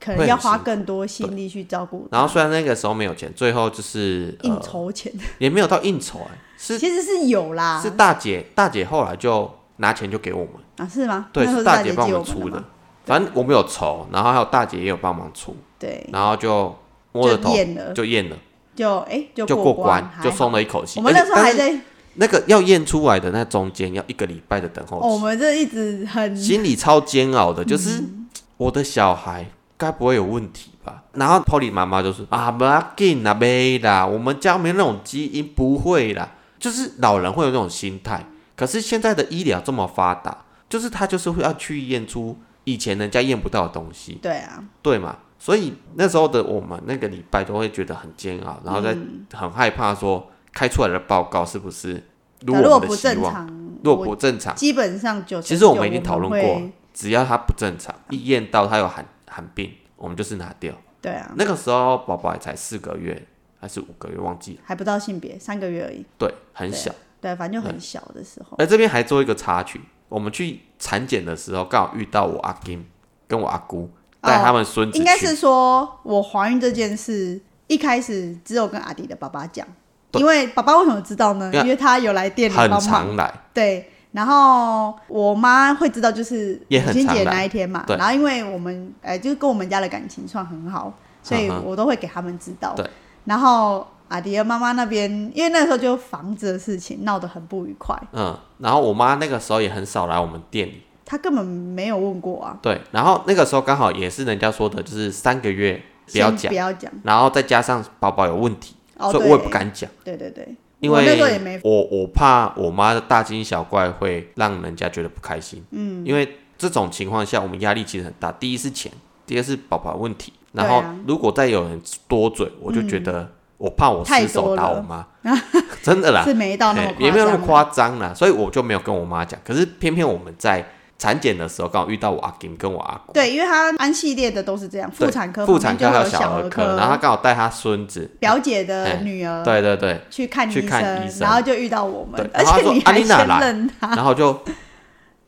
B: 可能要花更多心力去照顾，
C: 然后虽然那个时候没有钱，最后就是
B: 应
C: 呃
B: 酬钱、
C: 也没有到应酬哎、是
B: 其实是有啦，
C: 是大姐大姐后来就拿钱就给我们，
B: 啊是吗？
C: 对，是
B: 大帮我
C: 帮我们出的反正我们有筹，然后还有大姐也有帮忙出，
B: 对，
C: 然后就摸着
B: 就
C: 头，就验了，
B: 就哎、就
C: 就
B: 过
C: 过关，就松了一口气。
B: 我们那时候还在，
C: 那个要验出来的那中间要一个礼拜的等候
B: 哦，我
C: 期，
B: 们这一直很
C: 心里超煎熬的，就是
B: 嗯
C: 我的小孩该不会有问题吧？然后 Polly 妈妈就是啊，不要紧啦，没啦，我们家没那种基因，不会啦。就是老人会有那种心态，可是现在的医疗这么发达，就是他就是会要去验出以前人家验不到的东西，
B: 对啊，
C: 对嘛？所以那时候的我们那个礼拜都会觉得很煎熬，然后再
B: 嗯
C: 很害怕说开出来的报告是不是如
B: 如果不？正常，
C: 如果不正常，
B: 基本上就
C: 其实我们已经讨论过，只要他不正常，一验到他有罕罕病，我们就是拿掉。
B: 对啊，
C: 那个时候宝宝也才四个月还是五个月，忘记了。
B: 还不到性别，三个月而已，
C: 对，很小。
B: 对，反正就很小的时候，
C: 哎这边还做一个插曲，我们去产检的时候，刚好遇到我阿金跟我阿姑带他们孙子去，
B: 应该是说我怀孕这件事，一开始只有跟阿迪的爸爸讲，因为爸爸为什么知道呢？
C: 因为
B: 他有来店里帮
C: 很
B: 忙，
C: 常来，
B: 对。然后我妈会知道，就是
C: 也
B: 母亲节
C: 很常来
B: 那一天嘛。然后因为我们呃，就是跟我们家的感情算很好，所以我都会给他们知道。
C: 对。
B: 然后阿迪的妈妈那边，因为那时候就房子的事情闹得很不愉快，
C: 嗯，然后我妈那个时候也很少来我们店里，
B: 她根本没有问过啊。
C: 对，然后那个时候刚好也是人家说的，就是三个月不要讲
B: 不，要讲。
C: 然后再加上宝宝有问题，
B: 哦，
C: 所以我也不敢讲。
B: 对对对，
C: 因
B: 我那时候也
C: 为
B: 没。
C: 我我怕我妈的大惊小怪会让人家觉得不开心，嗯，因为这种情况下我们压力其实很大，第一是钱，第二是宝宝问题，然后如果再有人多嘴，我就觉得我怕我失手打我妈，真的啦，
B: 是没到那么
C: 嘿也没有那么
B: 夸
C: 夸张啦，所以我就没有跟我妈讲，可是偏偏我们在产检的时候刚好遇到我阿金跟我阿姑，
B: 对，因为他安系列的都是这样，
C: 对
B: 妇产科
C: 妇产科还有小儿科，然后他刚好带他孙子，
B: 表姐的女儿
C: 对对对，
B: 去看
C: 去看
B: 生，
C: 医生。
B: 然后就遇到我们，而且你还
C: 啊你哪来
B: 先认他，
C: 然后就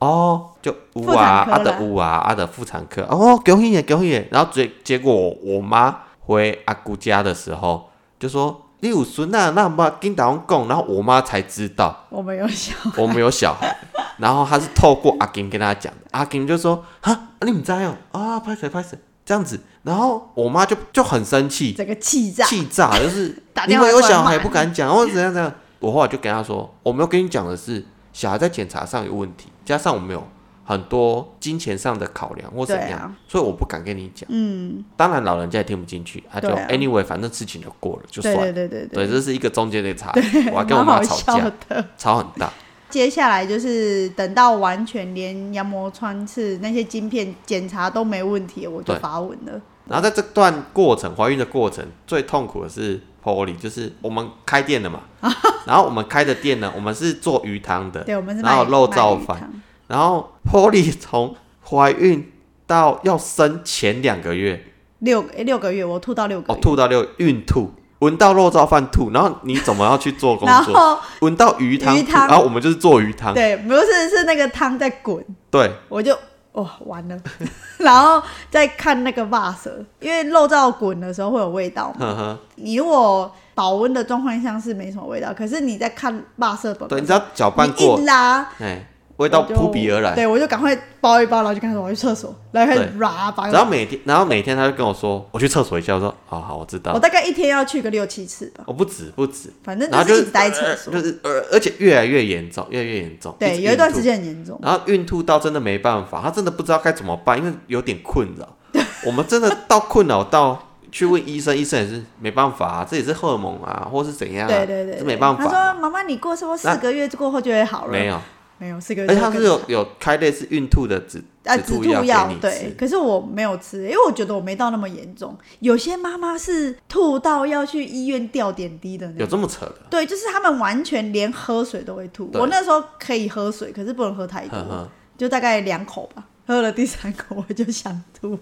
C: 哦，就
B: 乌
C: 啊，啊
B: 产科啦。
C: 的有啊，阿的妇产科，哦，恭喜耶，恭喜。耶。然后结结果我我妈回阿姑家的时候就说你有孙啊，那么跟大王讲，然后我妈才知道。
B: 我们有小孩。
C: 我们有小孩，然后她是透过阿金跟她讲的，阿金就说哈，你们在哦。啊，拍谁拍谁这样子，然后我妈就就很生气，
B: 整个气炸，
C: 气炸，就是
B: 打电话
C: 你们有小孩不敢讲，或者怎样怎样。我后来就跟她说，我没有跟你讲的是小孩在检查上有问题，加上我们有很多金钱上的考量或怎样，
B: 啊
C: 所以我不敢跟你讲。
B: 嗯，
C: 当然老人家也听不进去，他就、
B: 啊
C: anyway，反正事情就过了，就算了。
B: 对对对对
C: 对，这是一个中间的差异。我还跟我妈吵架，吵很大。
B: 接下来就是等到完全连羊膜穿刺那些晶片检查都没问题，我就
C: 对
B: 发文了。
C: 然后在这段过程，怀孕的过程最痛苦的是 Polly，就是我们开店了嘛，然后我们开的店呢，我们是做鱼汤的，
B: 对，我们是
C: 然后肉燥饭。然后 Polly 从怀孕到要生前两个月，
B: 六诶六个月，我吐到六个
C: 哦，
B: 月，
C: 吐到六孕吐，闻到肉燥饭吐，然后你怎么要去做工作？闻到鱼汤。然后我们就是做鱼汤，
B: 对，不是是那个汤在滚，
C: 对，
B: 我就哇完了，然后再看那个袜舌，因为肉燥滚的时候会有味道嘛。
C: 呵呵，
B: 你如果保温的状况下是没什么味道，可是你在看袜舌本，
C: 对，你只要搅拌
B: 一，拉，
C: 哎，味道扑鼻而来。
B: 对我就赶快包一包，然后就开始我去厕所，然后开始拉把。
C: 然后每天，然后每天他就跟我说，我去厕所一下，我说好好，我知道
B: 我，大概一天要去个六七次吧，
C: 我不止不止，
B: 反正
C: 然后就是
B: 一直待厕所。
C: 就是呃，而且越来越严重，越来越严重。
B: 对，有一段时间很严重。
C: 然后孕吐到真的没办法，他真的不知道该怎么办，因为有点困扰。我们真的到困扰到去问医生，医生也是没办法啊，这也是荷尔蒙啊，或是怎样、啊，
B: 对对对，
C: 这没办法
B: 他说
C: 法。：“
B: 妈妈，你过说四
C: 那
B: 个月过后就会好了。”
C: 没有，
B: 没有是个月
C: 而且他是有有开类似孕吐的止
B: 啊，
C: 止
B: 止吐
C: 吐药
B: 对，可是我没有吃，因为我觉得我没到那么严重。有些妈妈是吐到要去医院吊点滴的那
C: 有
B: 种。
C: 这么扯的？
B: 对，就是他们完全连喝水都会吐。我那时候可以喝水，可是不能喝太多，
C: 呵呵，
B: 就大概两口吧。喝了第三口我就想吐了，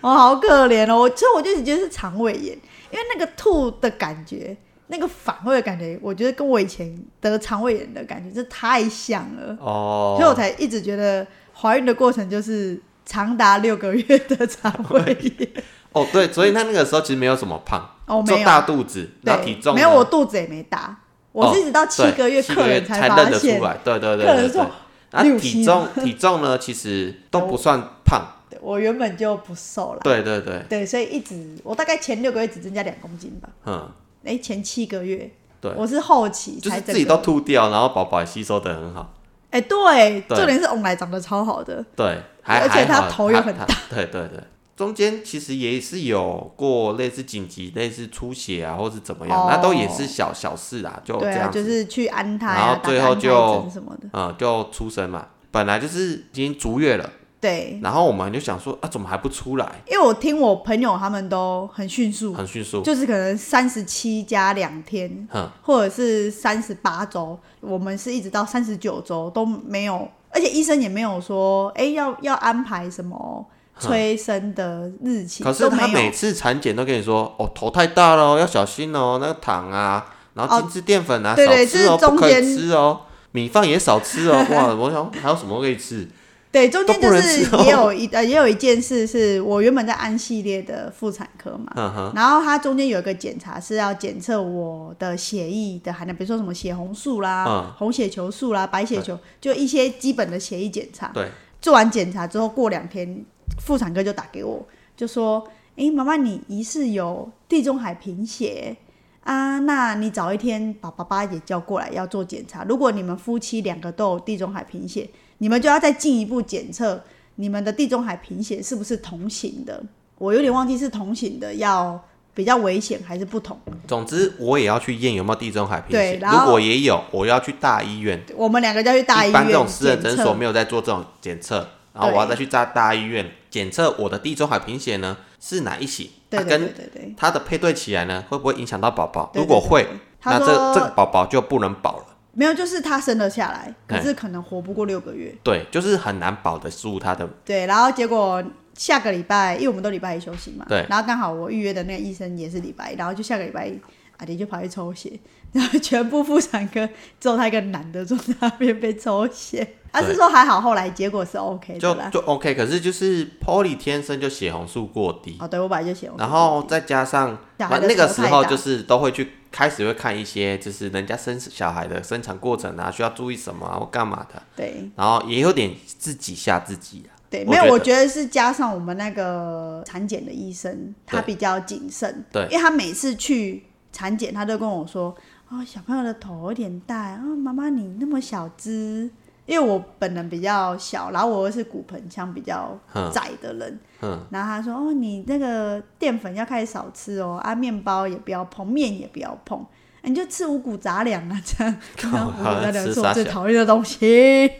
B: 我好可怜哦！我所以我就觉得是肠胃炎，因为那个吐的感觉，那个反胃的感觉，我觉得跟我以前得肠胃炎的感觉这太像了。
C: 哦，
B: 所以我才一直觉得怀孕的过程就是长达六个月的肠胃炎。
C: 哦，对，所以他那个时候其实没有什么胖，
B: 哦，没有，
C: 大肚子，然后体重
B: 没有，我肚子也没大，我是一直到七
C: 对
B: 个月客人发
C: 才认得
B: 现
C: 出，来，对对对对对。
B: 客人说。
C: 然后
B: 六七
C: 体重体重呢，其实都不算胖，
B: 对我原本就不瘦了，
C: 对对对，
B: 对，所以一直我大概前六个月只增加两公斤吧，
C: 嗯，
B: 哎，前七个月，
C: 对
B: 我是后期
C: 就是自己都
B: 个，
C: 吐掉，然后宝宝也吸收的很好，
B: 哎，对，
C: 对
B: 重点是翁来长得超好的，
C: 对，还
B: 而且他头又很
C: 他他对对对。中间其实也是有过类似紧急、类似出血啊，或是怎么样，
B: 哦
C: 那都也是小小事啦，就这样。
B: 就是去安胎
C: 然
B: 啊，
C: 后最后就
B: 什么的，
C: 嗯，就出生嘛，本来就是已经足月了，
B: 对，
C: 然后我们就想说啊，怎么还不出来？
B: 因为我听我朋友他们都很迅速，
C: 很迅速，
B: 就是可能三十七加两天，
C: 哼，
B: 或者是三十八周，我们是一直到三十九周都没有，而且医生也没有说，哎、要要安排什么催生的日期，
C: 可是他每次产检都跟你说，哦，头太大了哦，要小心哦，那个糖啊，然后精致淀粉啊，少吃哦，不可以吃哦，米饭也少吃哦。哇，我想还有什么可以吃？
B: 对，中间就是也有一 呃也有一件事是我原本在安系列的妇产科嘛，然后它中间有一个检查是要检测我的血液的含量，比如说什么血红素啦、
C: 嗯。
B: 红血球素啦、白血球，就一些基本的血液检查。
C: 对，
B: 做完检查之后，过两天妇产科就打给我，就说：“诶，妈妈，你疑似有地中海贫血？啊，那你早一天把爸爸也叫过来要做检查。如果你们夫妻两个都有地中海贫血，你们就要再进一步检测你们的地中海贫血是不是同型的。我有点忘记是同型的要比较危险还是不同。
C: 总之我也要去验有没有地中海贫血。如果也有，我要去大医院。
B: 我们两个要去大医院
C: 一般这种私人。诊所没有在做这种检测，然后我要再去大大医院检测我的地中海贫血呢是哪一型，
B: 对对
C: 它跟
B: 对对对。
C: 它的配对起来呢会不会影响到宝宝？如果会那这这个宝宝就不能保了。
B: 没有，就是他生了下来，可
C: 哎
B: 是可能活不过六个月。
C: 对，就是很难保得住他的。
B: 对，然后结果下个礼拜，因为我们都礼拜一休息嘛，
C: 对
B: 然后刚好我预约的那个医生也是礼拜一，然后就下个礼拜一，阿迪就跑去抽血，然后全部妇产科只有他一个男的坐在那边被抽血，他是
C: 对
B: 说还好，后来结果是 OK
C: 就
B: 的啦。
C: 就 OK，可是就是 Polly 天生就血红素过低，
B: 哦，对我本来就血红素，
C: 然后再加上
B: 小孩的
C: 那个时候就是都会去开始会看一些就是人家生小孩的生产过程啊，需要注意什么啊或干嘛的，
B: 对。
C: 然后也有点自己吓自己啊。
B: 对，没有，
C: 我觉得
B: 是加上我们那个产检的医生，他比较谨慎，
C: 对。
B: 因为他每次去产检，他都跟我说，哦，小朋友的头有点大，啊、妈妈你那么小只，因为我本人比较小，然后我又是骨盆腔比较窄的人，
C: 嗯，
B: 然后他说，哦，你那个淀粉要开始少吃哦，啊，面包也不要碰，面也不要碰。你就吃五谷杂粮啊，这样。五谷杂粮是我最讨厌的东西。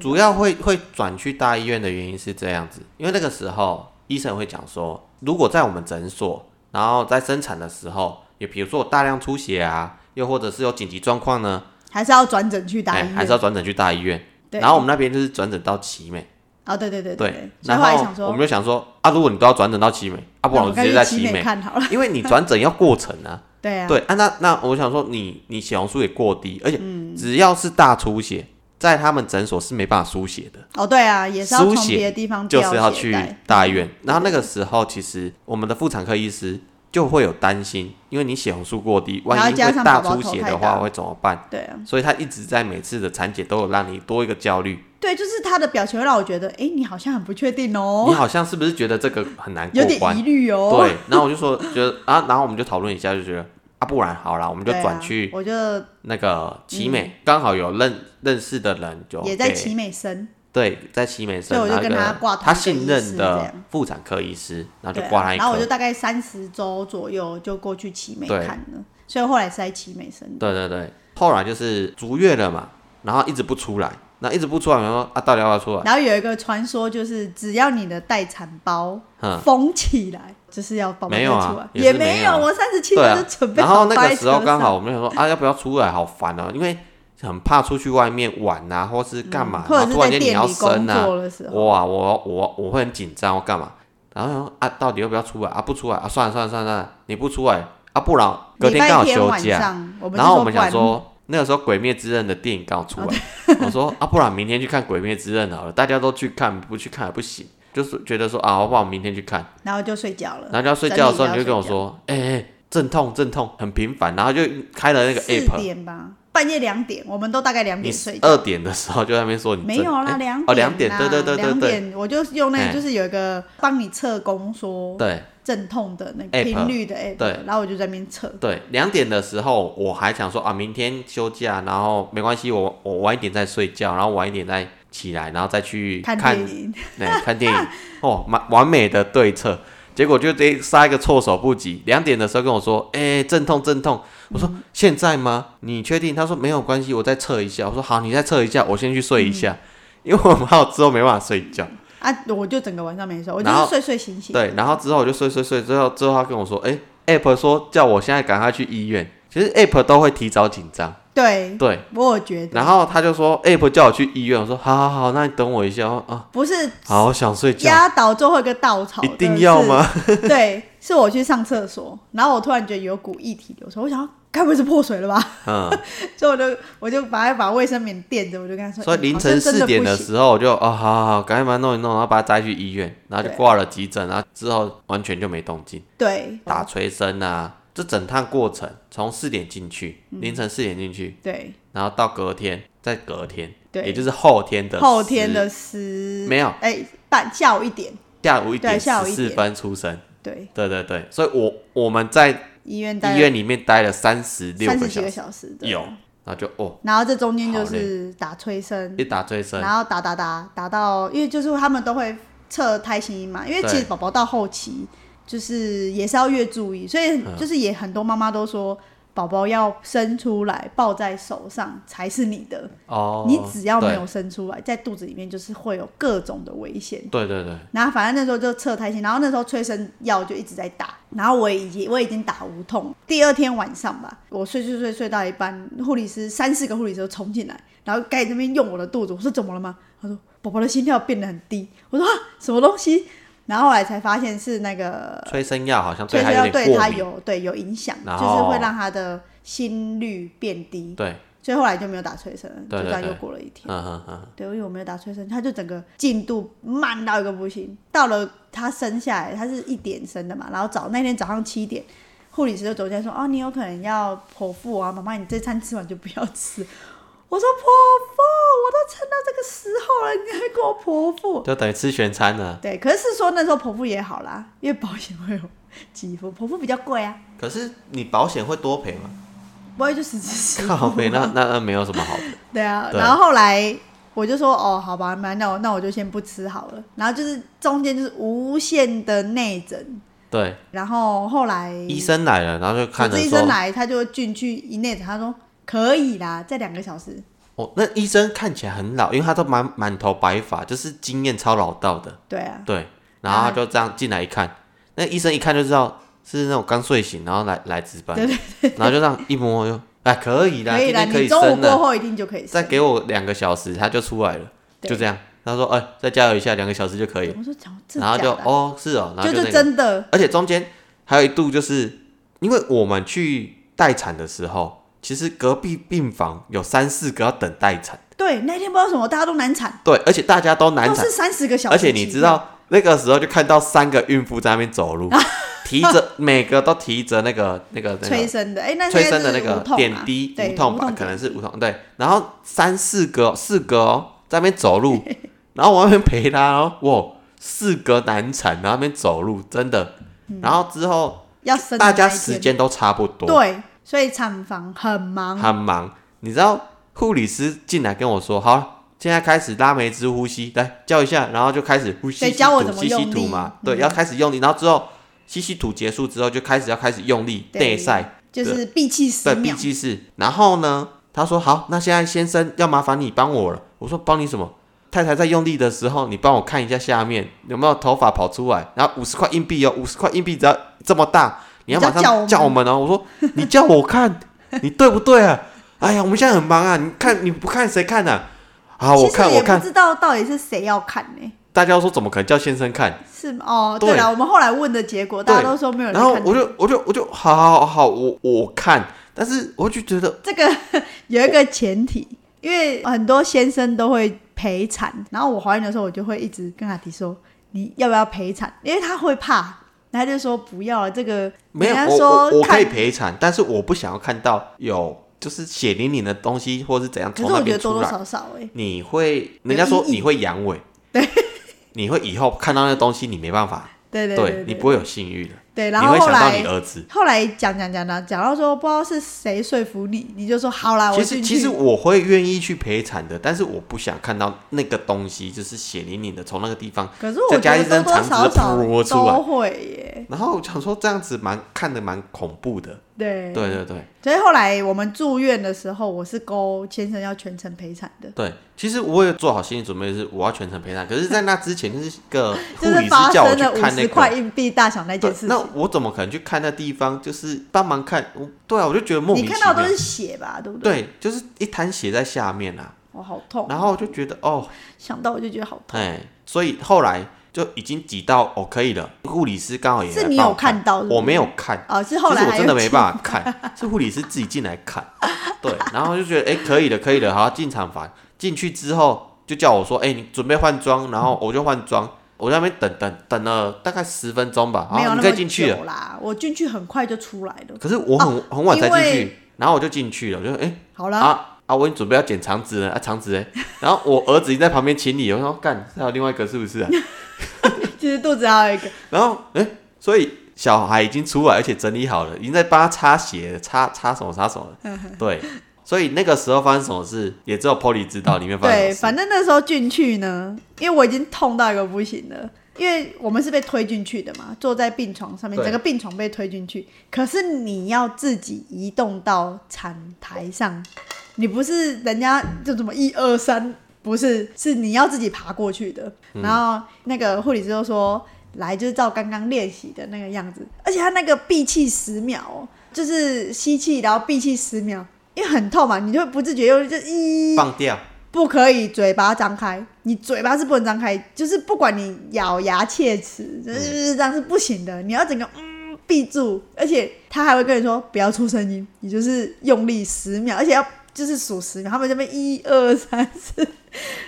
C: 主要会会转去大医院的原因是这样子，因为那个时候医生会讲说，如果在我们诊所，然后在生产的时候，也比如说有大量出血啊，又或者是有紧急状况呢，
B: 还是要转诊去大
C: 哎
B: 医院，
C: 还是要转诊去大医院。
B: 对
C: 然后我们那边就是转诊到奇美，
B: 哦，对对对
C: 对，然后我们就想说啊，如果你都要转诊到奇美，啊，不然我直接在奇
B: 美
C: 美，
B: 看好了。
C: 因为你转诊要过程啊，
B: 对啊，
C: 对啊，那那我想说你你血红素也过低，而且
B: 嗯
C: 只要是大出血，在他们诊所是没办法输血的。
B: 哦对啊，也是要从
C: 输血
B: 别的地方
C: 就是要去大医院。然后那个时候，其实我们的妇产科医师就会有担心，因为你血红素过低，万一会大出血的话会怎么办？
B: 对啊，
C: 所以他一直在每次的产检都有让你多一个焦虑。
B: 对，就是他的表情会让我觉得，哎，你好像很不确定哦
C: 你
B: 哦，
C: 好像是不是觉得这个很难过
B: 有点
C: 关
B: 疑？虑哦。
C: 对，然后我就说觉得啊，然后我们就讨论一下，就觉得啊，不然好了，我们就转去
B: 我就
C: 那个奇美，刚好有认认识的人就给
B: 也在奇美生，
C: 对，在奇美生，
B: 所以我就跟他挂
C: 他信任的妇产科医师，然后就挂他。
B: 然后我就大概三十周左右就过去奇美
C: 对
B: 看了，所以后来是在奇美生的。
C: 对对对，后来就是足月了嘛，然后一直不出来，那一直不出来，我说啊，到底要不要出来？
B: 然后有一个传说，就是只要你的待产包
C: 嗯，
B: 封起来，就是要宝宝出来，
C: 也
B: 也没
C: 有啊
B: 我三十七
C: 对啊
B: 就准备
C: 然后那个时候刚好我们想说啊，要不要出来？好烦哦，因为很怕出去外面玩啊，或是干嘛，然后突然间你要生啊，
B: 作的时候，
C: 哇，我我我会很紧张，我干嘛？然后啊，到底要不要出来？啊？不出来。啊，算了算了算了算了，你不出来啊，不然隔天刚好休假，然后我们想说，那个时候《鬼灭之刃》的电影刚好出来，我说啊，不然明天去看《鬼灭之刃》好了，大家都去看，不去看也不行，就是觉得说啊，好不好？明天去看，
B: 然后就睡觉了。
C: 然后就要睡觉的时候，你就跟我说，哎、哎、阵痛阵痛，很频繁，然后就开了那个 app，
B: 半夜两点，我们都大概两
C: 你
B: 点睡觉。
C: 二点的时候就在那边说你
B: 没有啦，两
C: 哦两点，
B: 啦
C: 对对对对对
B: 两点我就用那
C: 哎
B: 个，就是有一个帮你测宫说
C: 对
B: 阵痛的那个频率的 app，
C: 对
B: 然后我就在那边测。
C: 对，两点的时候我还想说啊，明天休假，然后没关系，我我晚一点再睡觉，然后晚一点再起来，然后再去
B: 看
C: 看
B: 电影，
C: 对，看电影哦，完完美的对策。结果就得杀一个措手不及。两点的时候跟我说：“哎、阵痛阵痛。”我说：“现在吗？你确定？”他说：“没有关系，我再测一下。”我说：“好，你再测一下，我先去睡一下，因为我怕我之后没办法睡觉。
B: 啊，我就整个晚上没睡，我就是睡睡醒醒。
C: 对，然后之后我就睡睡睡，之后之后他跟我说：“哎、a p p 说叫我现在赶快去医院。”其实 App 都会提早紧张，
B: 对，
C: 对。
B: 我有觉得。
C: 然后他就说：“App 叫我去医院。”我说：“好好好，那你等我一下哦。啊，
B: 不是
C: 好想睡觉，
B: 压倒最后一个稻草，
C: 一定要吗？
B: 是？对，是我去上厕所，然后我突然觉得有股液体流出来，我想要该不会是破水了吧？
C: 嗯。
B: 所以我就我就把它把卫生棉垫着，我就跟他说，
C: 所以
B: 哎
C: 凌晨四点的
B: 候，
C: 时候，我就哦，好好好，赶紧把它弄一弄，然后把它载去医院，然后就
B: 对
C: 挂了急诊，然后之后完全就没动静，
B: 对
C: 打催生啊，这整趟过程从四点进去，
B: 嗯。
C: 凌晨四点进去，
B: 对。
C: 然后到隔天，再隔天，
B: 对，
C: 也就是后天的
B: 后天的
C: 十
B: 十
C: 没有。
B: 哎半下午一点，
C: 下午一点十四分出生，
B: 对，
C: 对对对，所以我我们在
B: 医院待
C: 医院里面待了三十六
B: 三十几个
C: 个小时，有，然后就哦，
B: 然后这中间就是打催生，
C: 一打催生，
B: 然后打打打打到，因为就是他们都会测胎心音嘛，因为其实宝宝到后期就是也是要越注意，所以
C: 嗯
B: 就是也很多妈妈都说。宝宝要生出来抱在手上才是你的，
C: 哦，
B: 你只要没有生出来，在肚子里面就是会有各种的危险。
C: 对对对，
B: 然后反正那时候就测胎心，然后那时候催生药就一直在打，然后我已经我已经打无痛。第二天晚上吧，我睡睡睡睡到一半，护理师三四个护理师都冲进来，然后开始那边用我的肚子，我说怎么了吗？他说宝宝的心跳变得很低，我说啊什么东西？然后后来才发现是那个
C: 催生药好像
B: 催生药对他有对有影响，就是会
C: 后
B: 让他的心率变低，
C: 对，
B: 所以后来就没有打催生就这样又过了一天。
C: 嗯嗯嗯，
B: 对，因为我没有打催生，他就整个进度慢到一个不行。到了他生下来，他是一点生的嘛，然后早那天早上七点，护理师就走进来说：“哦，你有可能要剖腹啊，妈妈，你这餐吃完就不要吃。”我说：“泼妇，我都撑到这个时候了，你还给我泼妇
C: 就等于吃全餐了？”。
B: 对，可是是说那时候剖腹也好啦，因为保险会有给付，剖腹比较贵啊，
C: 可是你保险会多赔吗？
B: 不会就实支实付
C: 靠赔，那那那没有什么好的。
B: 对啊，
C: 对
B: 然后后来我就说哦，好吧，那那我那我就先不吃好了。然后就是中间就是无限的内诊，
C: 对，
B: 然后后来
C: 医生来了，然后就看
B: 主
C: 着说，
B: 医生来，他就进去一内诊，他说可以啦，在两个小时。
C: 哦，那医生看起来很老，因为他都满满头白发，就是经验超老道的。
B: 对啊，
C: 对，然后他就这样进来一看，那医生一看就知道是那种刚睡醒，然后来来值班，然后就这样一摸就，哎，可以啦，
B: 可以啦，
C: 可以
B: 你中午过后一定就可以。
C: 再给我两个小时，他就出来了，
B: 对
C: 就这样。他说，哎，再加油一下，两个小时就可以。
B: 我说
C: 然后就哦，是哦，然后
B: 就
C: 就是那个
B: 真的
C: 而且中间还有一度，就是因为我们去待产的时候，其实隔壁病房有三四个要等待产，
B: 对。那天不知道什么大家都难产，
C: 对，而且大家都难产。
B: 都是，三十个小时
C: 而。且你知道那个时候就看到三个孕妇在那边走路，提着每个都提着那个那个那个
B: 催生的，哎，那
C: 催生的那个点滴
B: 对
C: 无痛吧，可能是无痛对，然后三四个四个哦在那边走路，然后我在那边陪他哦，哇，四个难产，然后那边走路，真的，然后之后。
B: 要生
C: 大家时间都差不多，
B: 对，所以产房很忙。
C: 很忙。你知道护理师进来跟我说：“好，现在开始拉梅支呼吸，来叫一下。”然后就开始呼吸，
B: 教我
C: 吐吸吸吐嘛，
B: 嗯
C: 对，要开始用力。然后之后吸吸吐结束之后，就开始要开始用力
B: 对
C: 内塞，
B: 就是闭气十
C: 对，闭
B: 秒，
C: 气式。然后呢，他说：“好，那现在先生要麻烦你帮我了。”我说：“帮你什么？”太太在用力的时候，你帮我看一下下面有没有头发跑出来。然后五十块硬币哦，五十块硬币只要这么大，你要马上
B: 叫我们
C: 哦。我说 你叫我看，你对不对啊？哎呀，我们现在很忙啊，你看你不看谁看呢啊？好，我看我看，
B: 知道到底是谁要看呢、
C: 大家都说怎么可能叫先生看？
B: 是吗哦，
C: 对
B: 对了，我们后来问的结果，大家都说没有人
C: 然后。我就我就我就好好好，我我看，但是我就觉得
B: 这个 有一个前提，因为很多先生都会陪产，然后我怀孕的时候，我就会一直跟阿迪说，你要不要陪产？因为他会怕，他就说不要了。这个
C: 没有我我我可以赔偿，但是我不想要看到有就是血淋淋的东西，或是怎样从那
B: 可是我觉得
C: 边出来。
B: 多多少少哎、
C: 你会，人家说你会阳痿，对。你会以后看到那东西你没办法，
B: 对对对。
C: 你不会有性欲的，
B: 对，然后后来
C: 你儿子。
B: 后来讲讲讲讲讲到说不知道是谁说服你，你就说好啦，我
C: 其实。其实我会愿意去陪产的，但是我不想看到那个东西就是血淋淋的从那个地方，
B: 可是我
C: 再加一
B: 觉得多多少少
C: 噗出来
B: 都会耶，
C: 然后我想说这样子蛮看的蛮恐怖的。
B: 对
C: 对对对
B: 所以后来我们住院的时候，我是勾先生要全程陪产的，
C: 对，其实我也做好心理准备，是我要全程陪产。可是，在那之前，就是一个护
B: 就是
C: 理师叫我去看那
B: 十块
C: 个。
B: 硬币大小那件事那。
C: 我怎么可能去看那地方？就是帮忙看，我对啊，我就觉得莫名其妙
B: 看到都是。血吧，对不对？
C: 对，就是一滩血在下面啊，
B: 我好痛，
C: 然后我就觉得哦，
B: 想到我就觉得好痛。
C: 哎，所以后来就已经挤到哦可以了。护理师刚好也
B: 是你有看到是是
C: 我没有看，
B: 哦，是后来
C: 就是我真的没办法看，是护理师自己进来看，对，然后就觉得哎、可以了，可以了，好进产房，进去之后就叫我说哎、你准备换装，然后我就换装，我在那边等等等了大概十分钟吧，好，你可以
B: 没有那么
C: 进去了。
B: 久啦，我进去很快就出来了。
C: 可是我很、很晚才进去，然后我就进去了，我就哎、
B: 好了，
C: 啊啊，我已经准备要剪肠子了啊，肠子哎，然后我儿子已经在旁边清理，我说干，还有另外一个是不是啊？
B: 其实肚子还有一个，
C: 然后哎、所以小孩已经出来，而且整理好了，已经在帮他擦鞋了，擦擦什么擦什么了。对，所以那个时候发生什么事，也只有 Polly 知道里面发生什
B: 对，
C: 么事。
B: 反正那时候进去呢，因为我已经痛到一个不行了。因为我们是被推进去的嘛，坐在病床上面，整个病床被推进去。可是你要自己移动到产台上，你不是人家就怎么一二三，不是，是你要自己爬过去的。
C: 嗯
B: 然后那个护理师就说：“来，就是照刚刚练习的那个样子，而且他那个闭气十秒哦，就是吸气，然后闭气十秒，因为很痛嘛，你就会不自觉又就一
C: 放掉，
B: 不可以嘴巴张开，你嘴巴是不能张开，就是不管你咬牙切齿，就是这样是不行的。你要整个嗯闭住，而且他还会跟你说不要出声音，你就是用力十秒，而且要就是数十秒。他们这边一二三四，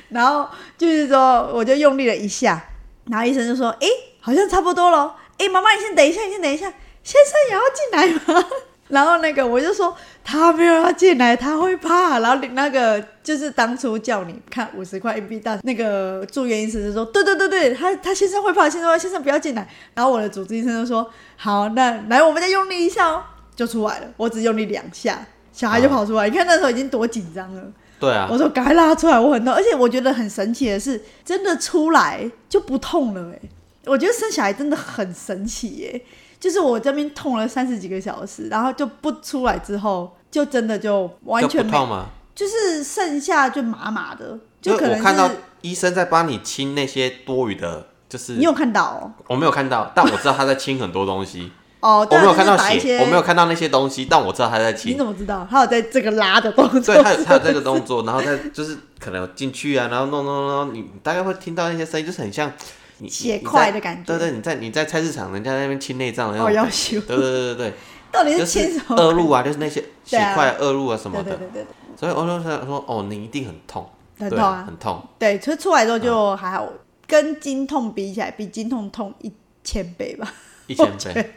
B: 然后就是说我就用力了一下，然后医生就说：“诶，好像差不多了。诶，妈妈你先等一下，你先等一下，先生也要进来吗？”然后那个我就说他没有要进来，他会怕。然后那个就是当初叫你看五十块硬币大那个住院医师就说，对对对对，他他先生会怕，先生会先生不要进来。然后我的主治医生就说，好，那来我们再用力一下哦，就出来了。我只用力两下，小孩就跑出来。你看那时候已经多紧张了。
C: 对啊
B: 我，说赶快拉出来，我很痛，而且我觉得很神奇的是，真的出来就不痛了哎、我觉得生小孩真的很神奇耶、就是我这边痛了三十几个小时，然后就不出来之后，就真的就完全没，
C: 不痛吗？
B: 就是剩下就麻麻的，就可能
C: 为我看到
B: 是
C: 医生在帮你清那些多余的，就是
B: 你有看到哦，
C: 我没有看到，但我知道他在清很多东西。
B: 哦，
C: 我没有看到血，我没有看到那些东西，但我知道他在
B: 你。怎么知道？他有在这个拉的动作，
C: 对，他有他有这个动作，然后他就是可能进去啊，然后弄弄弄弄，你你大概会听到那些声音，就是很像你
B: 血块的感觉
C: 对对，你在你在菜市场，人家在那边清内脏的那
B: 哦，
C: 种感
B: 要修
C: 觉。，对对对对
B: 到底
C: 是是
B: 清什么？
C: 恶露啊，就是那些 血块、恶露啊什么的。
B: 对对对对，
C: 所以我就想说，哦，你一定很痛，对
B: 很痛啊，
C: 很痛。
B: 对，所以出来之后就还好，跟经痛比起来，比经痛痛一千倍吧。
C: 一千
B: 我
C: 倍。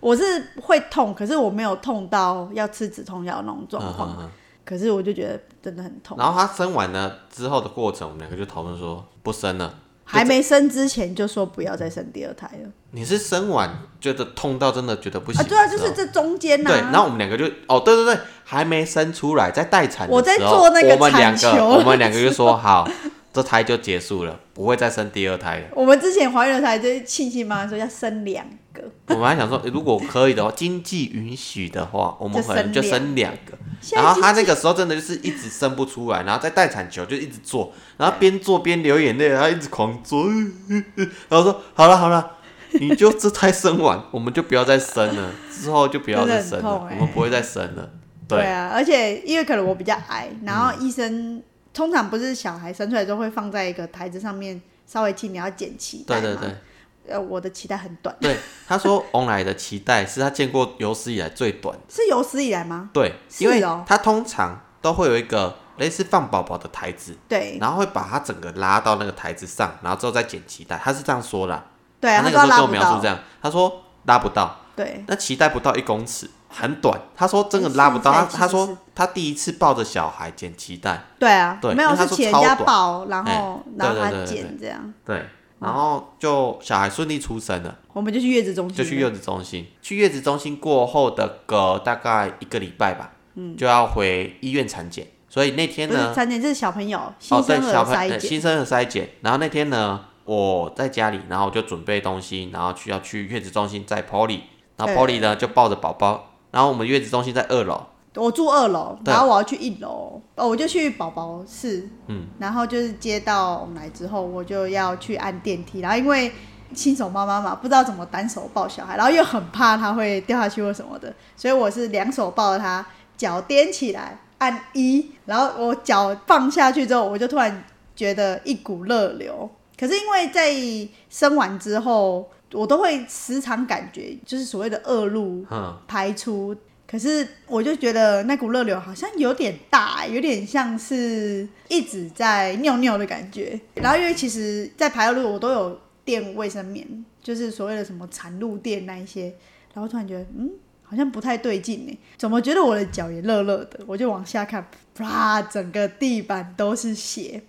B: 我是会痛，可是我没有痛到要吃止痛药那种状况。
C: 嗯嗯嗯。
B: 可是我就觉得真的很痛。
C: 然后他生完了之后的过程，我们两个就讨论说不生了。
B: 还没生之前就说不要再生第二胎了
C: 你是生完觉得痛到真的觉得不行
B: 啊！对啊，就是这中间呐、
C: 对，然后我们两个就哦，对对对，还没生出来，在待产
B: 我在做那个
C: 我们两个，我们两个就说好，这胎就结束了，不会再生第二胎了。
B: 我们之前怀孕的时候还在庆幸妈妈说要生两个，
C: 我们还想说，诶如果可以的话，经济允许的话，我们可能就
B: 生两
C: 生两个。
B: 现在
C: 然后他那个时候真的就是一直生不出来，然后在待产球就一直做，然后边做边流眼泪，然后一直狂做，然后说好了好了，你就这胎生完，我们就不要再生了，之后就不要再生了，
B: 真的很痛欸
C: 我们不会再生了。
B: 对啊，而且因为可能我比较矮，然后医生、通常不是小孩生出来之后会放在一个台子上面稍微替，你要剪脐带嘛。
C: 对对对，
B: 呃，我的脐带很短，
C: 对，他说翁来的脐带是他见过有史以来最短。的。
B: 是有史以来吗？
C: 对，
B: 是
C: 因为
B: 哦。
C: 它通常都会有一个类似放宝宝的台子，
B: 对。
C: 然后会把它整个拉到那个台子上，然后之后再剪脐带。他是这样说的啊、
B: 对啊，
C: 他那个时候跟我
B: 不，
C: 描述这样，他说拉不到，
B: 对，
C: 那脐带不到一公尺，很短。他说真的拉不到，他他说他第一次抱着小孩剪脐带，
B: 对啊，
C: 对没有他说
B: 是请人家
C: 超短。
B: 抱，然
C: 哎
B: 后然后他剪这样，
C: 对，然后就小孩顺利出生了，
B: 我们就去月子中心，
C: 就去月子中心。去月子中心过后的隔大概一个礼拜吧，嗯，就要回医院产检。所以那天呢，
B: 产检，这是小朋友
C: 哦
B: 新生儿筛检，
C: 新生儿筛检，然后那天呢，我在家里，然后我就准备东西，然后去要去月子中心，在 Polly，然后 Polly 呢就抱着宝宝，然后我们月子中心在二楼，
B: 我住二楼，然后我要去一楼，哦，我就去宝宝室，
C: 嗯，
B: 然后就是接到我们来之后，我就要去按电梯，然后因为新手妈妈嘛，不知道怎么单手抱小孩，然后又很怕他会掉下去或什么的，所以我是两手抱着他，脚踮起来按一，然后我脚放下去之后，我就突然觉得一股热流，可是因为在生完之后，我都会时常感觉就是所谓的恶露
C: 嗯，
B: 排出。可是我就觉得那股热流好像有点大，有点像是一直在尿尿的感觉。然后因为其实，在排恶露我都有垫卫生棉，就是所谓的什么产褥垫那一些。然后突然觉得，嗯，好像不太对劲呢，怎么觉得我的脚也热热的？我就往下看，啪，整个地板都是血。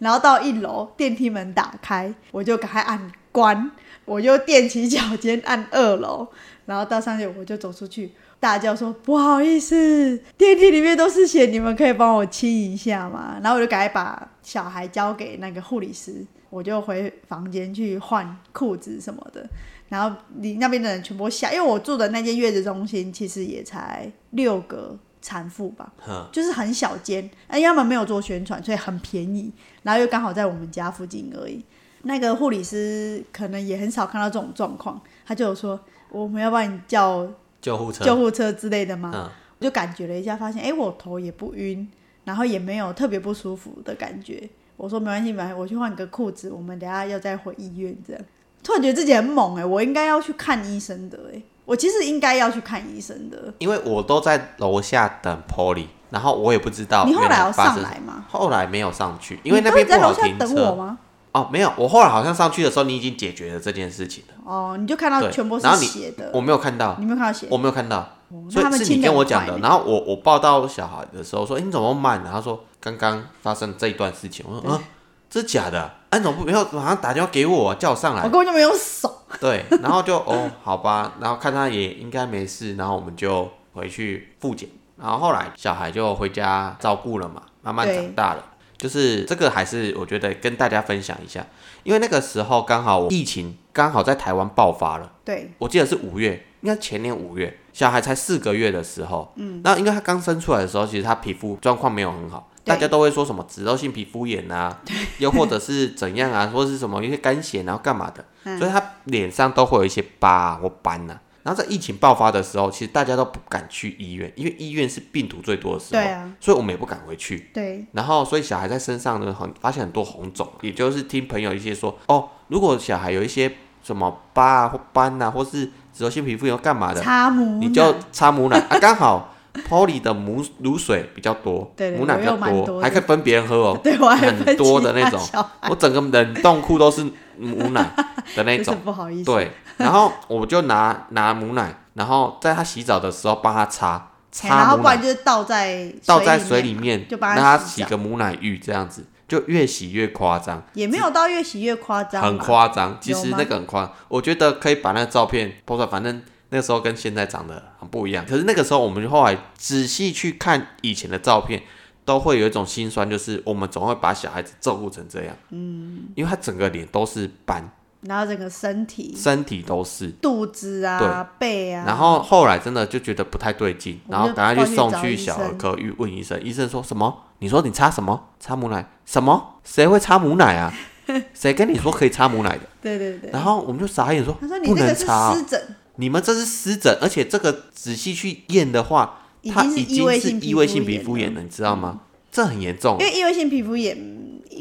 B: 然后到一楼，电梯门打开，我就赶快按关，我就踮起脚尖按二楼，然后到上去我就走出去，大叫说不好意思，电梯里面都是血，你们可以帮我清一下吗？然后我就赶快把小孩交给那个护理师，我就回房间去换裤子什么的。然后你那边的人全部下，因为我住的那间月子中心其实也才六个产妇吧，就是很小间，哎，因为他们没有做宣传，所以很便宜，然后又刚好在我们家附近而已。那个护理师可能也很少看到这种状况，他就有说我们要帮你叫
C: 救护车，
B: 救护车之类的吗？
C: 嗯，
B: 我就感觉了一下，发现哎，我头也不晕，然后也没有特别不舒服的感觉。我说没关系，没我去换个裤子，我们等下要再回医院这样。突然觉得自己很猛哎、我应该要去看医生的哎、我其实应该要去看医生的。
C: 因为我都在楼下等 Polly，然后我也不知道
B: 你后来有
C: 原发生
B: 上来吗？
C: 后来没有上去，因为
B: 你
C: 那
B: 不是在楼下
C: 边不好停车。
B: 等我吗？
C: 哦，没有，我后来好像上去的时候，你已经解决了这件事情了。
B: 哦，你就看到全部是
C: 然后你
B: 血的，
C: 我没有看到，
B: 你没有看到写？
C: 我没有看到，
B: 哦
C: 所以是你跟我讲的。然后我我抱到小孩的时候说：“哎、你怎么慢然后说：“刚刚发生这一段事情。”我说：“嗯，这假的？啊，你怎么不没有马上打电话给我，叫我上来
B: 我根？”本就没有手。
C: 对，然后就哦，好吧，然后看他也应该没事，然后我们就回去复检。然后后来小孩就回家照顾了嘛，慢慢长大了。就是这个还是我觉得跟大家分享一下，因为那个时候刚好疫情刚好在台湾爆发了。
B: 对，
C: 我记得是五月，应该前年五月，小孩才四个月的时候，嗯，那应该他刚生出来的时候，其实他皮肤状况没有很好，大家都会说什么脂漏性皮肤炎啊，又或者是怎样啊，或者是什么一些干癣，然后干嘛的，
B: 嗯。
C: 所以他脸上都会有一些疤啊或斑呐、然后在疫情爆发的时候，其实大家都不敢去医院，因为医院是病毒最多的时候，
B: 对啊。
C: 所以我们也不敢回去。
B: 对，
C: 然后，所以小孩在身上呢，很发现很多红肿，也就是听朋友一些说，哦，如果小孩有一些什么疤啊或斑啊，或是脂溢性皮肤炎干嘛的，
B: 擦母
C: 你就擦母奶。啊，刚好 Polly 的母乳水比较多，
B: 对对
C: 母奶比较
B: 多
C: 还可以分别人喝哦，
B: 对我还
C: 很多的那种。我整个冷冻库都是母奶 的那种，
B: 不好意思。
C: 对，然后我就拿拿母奶，然后在他洗澡的时候帮他擦
B: 擦，然后不然就是倒在
C: 倒在
B: 水
C: 水里面，
B: 就帮
C: 让他
B: 洗
C: 个母奶浴，这样子就越洗越夸张，
B: 也没有到越洗越夸张，
C: 很夸张。其实那个很夸张，我觉得可以把那个照片 po 出来，反正那时候跟现在长得很不一样。可是那个时候我们后来仔细去看以前的照片，都会有一种心酸，就是我们总会把小孩子照顾成这样，嗯，因为他整个脸都是斑，
B: 然后整个身体、
C: 身体都是。
B: 肚子啊、背啊，
C: 然后后来真的就觉得不太对劲，然后赶快去送
B: 去
C: 小儿科去问医生，医生说什么？你说你擦什么？擦母奶？什么？谁会擦母奶啊？谁跟你说可以擦母奶的？
B: 对对对，
C: 然后我们就傻眼说，
B: 他说你个湿疹，
C: 你们这是湿疹，而且这个仔细去验的话，它
B: 已经是异位性皮肤炎了
C: 皮肤炎了，你知道吗？这很严重
B: 因。为异位性皮肤炎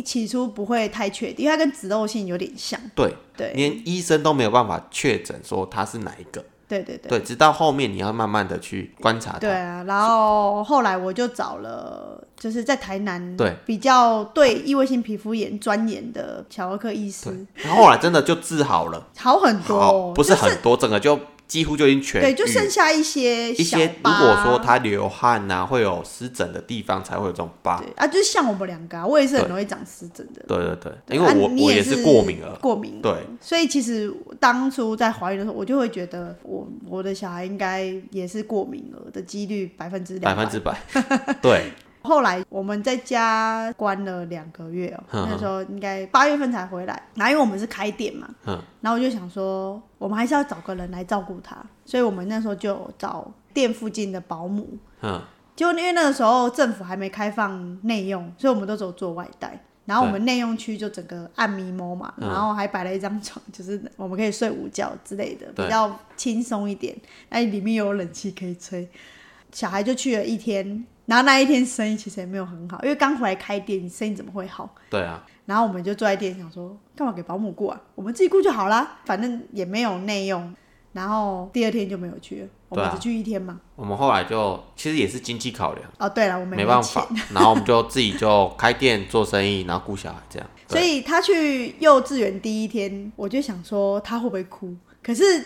B: 起初不会太确定，因为它跟脂漏性有点像。
C: 对，
B: 对，
C: 连医生都没有办法确诊说它是哪一个。
B: 对对对。
C: 对，直到后面你要慢慢的去观察它。
B: 对啊，然后后来我就找了，就是在台南
C: 对
B: 比较对异位性皮肤炎钻研的小儿科医师，
C: 然后后来真的就治好了，
B: 好很多
C: 好
B: 哦，
C: 不是很多，整个就几乎就已经全
B: 对，就剩下一些
C: 一些，如果说他流汗呐、会有湿疹的地方才会有这种疤。
B: 对啊，就是像我们两个、啊，我也是很容易长湿疹的。
C: 对对对，
B: 对。
C: 因为我、
B: 啊你也
C: 我是过敏了，
B: 过敏，
C: 对，
B: 所以其实当初在怀孕的时候，我就会觉得我我的小孩应该也是过敏了的几率百分之两
C: 百分之百。对，
B: 后来我们在家关了两个月哦、那时候应该八月份才回来。然后因为我们是开店嘛，
C: 嗯
B: 然后我就想说，我们还是要找个人来照顾他，所以我们那时候就找店附近的保姆。
C: 嗯，
B: 结果因为那个时候政府还没开放内用，所以我们都只有做外带。然后我们内用区就整个暗迷蒙嘛，
C: 嗯
B: 然后还摆了一张床，就是我们可以睡午觉之类的，比较轻松一点。那里面有冷气可以吹。小孩就去了一天，然后那一天生意其实也没有很好，因为刚回来开店，你生意怎么会好？
C: 对啊，
B: 然后我们就坐在店想说，干嘛给保姆顾啊？我们自己顾就好啦，反正也没有内用。然后第二天就没有去了，我们只去一天嘛。
C: 我们后来就其实也是经济考量，
B: 哦，对了，我们也
C: 没办法，然后我们就自己就开店做生意，然后顾小孩这样。
B: 所以他去幼稚园第一天，我就想说他会不会哭，可是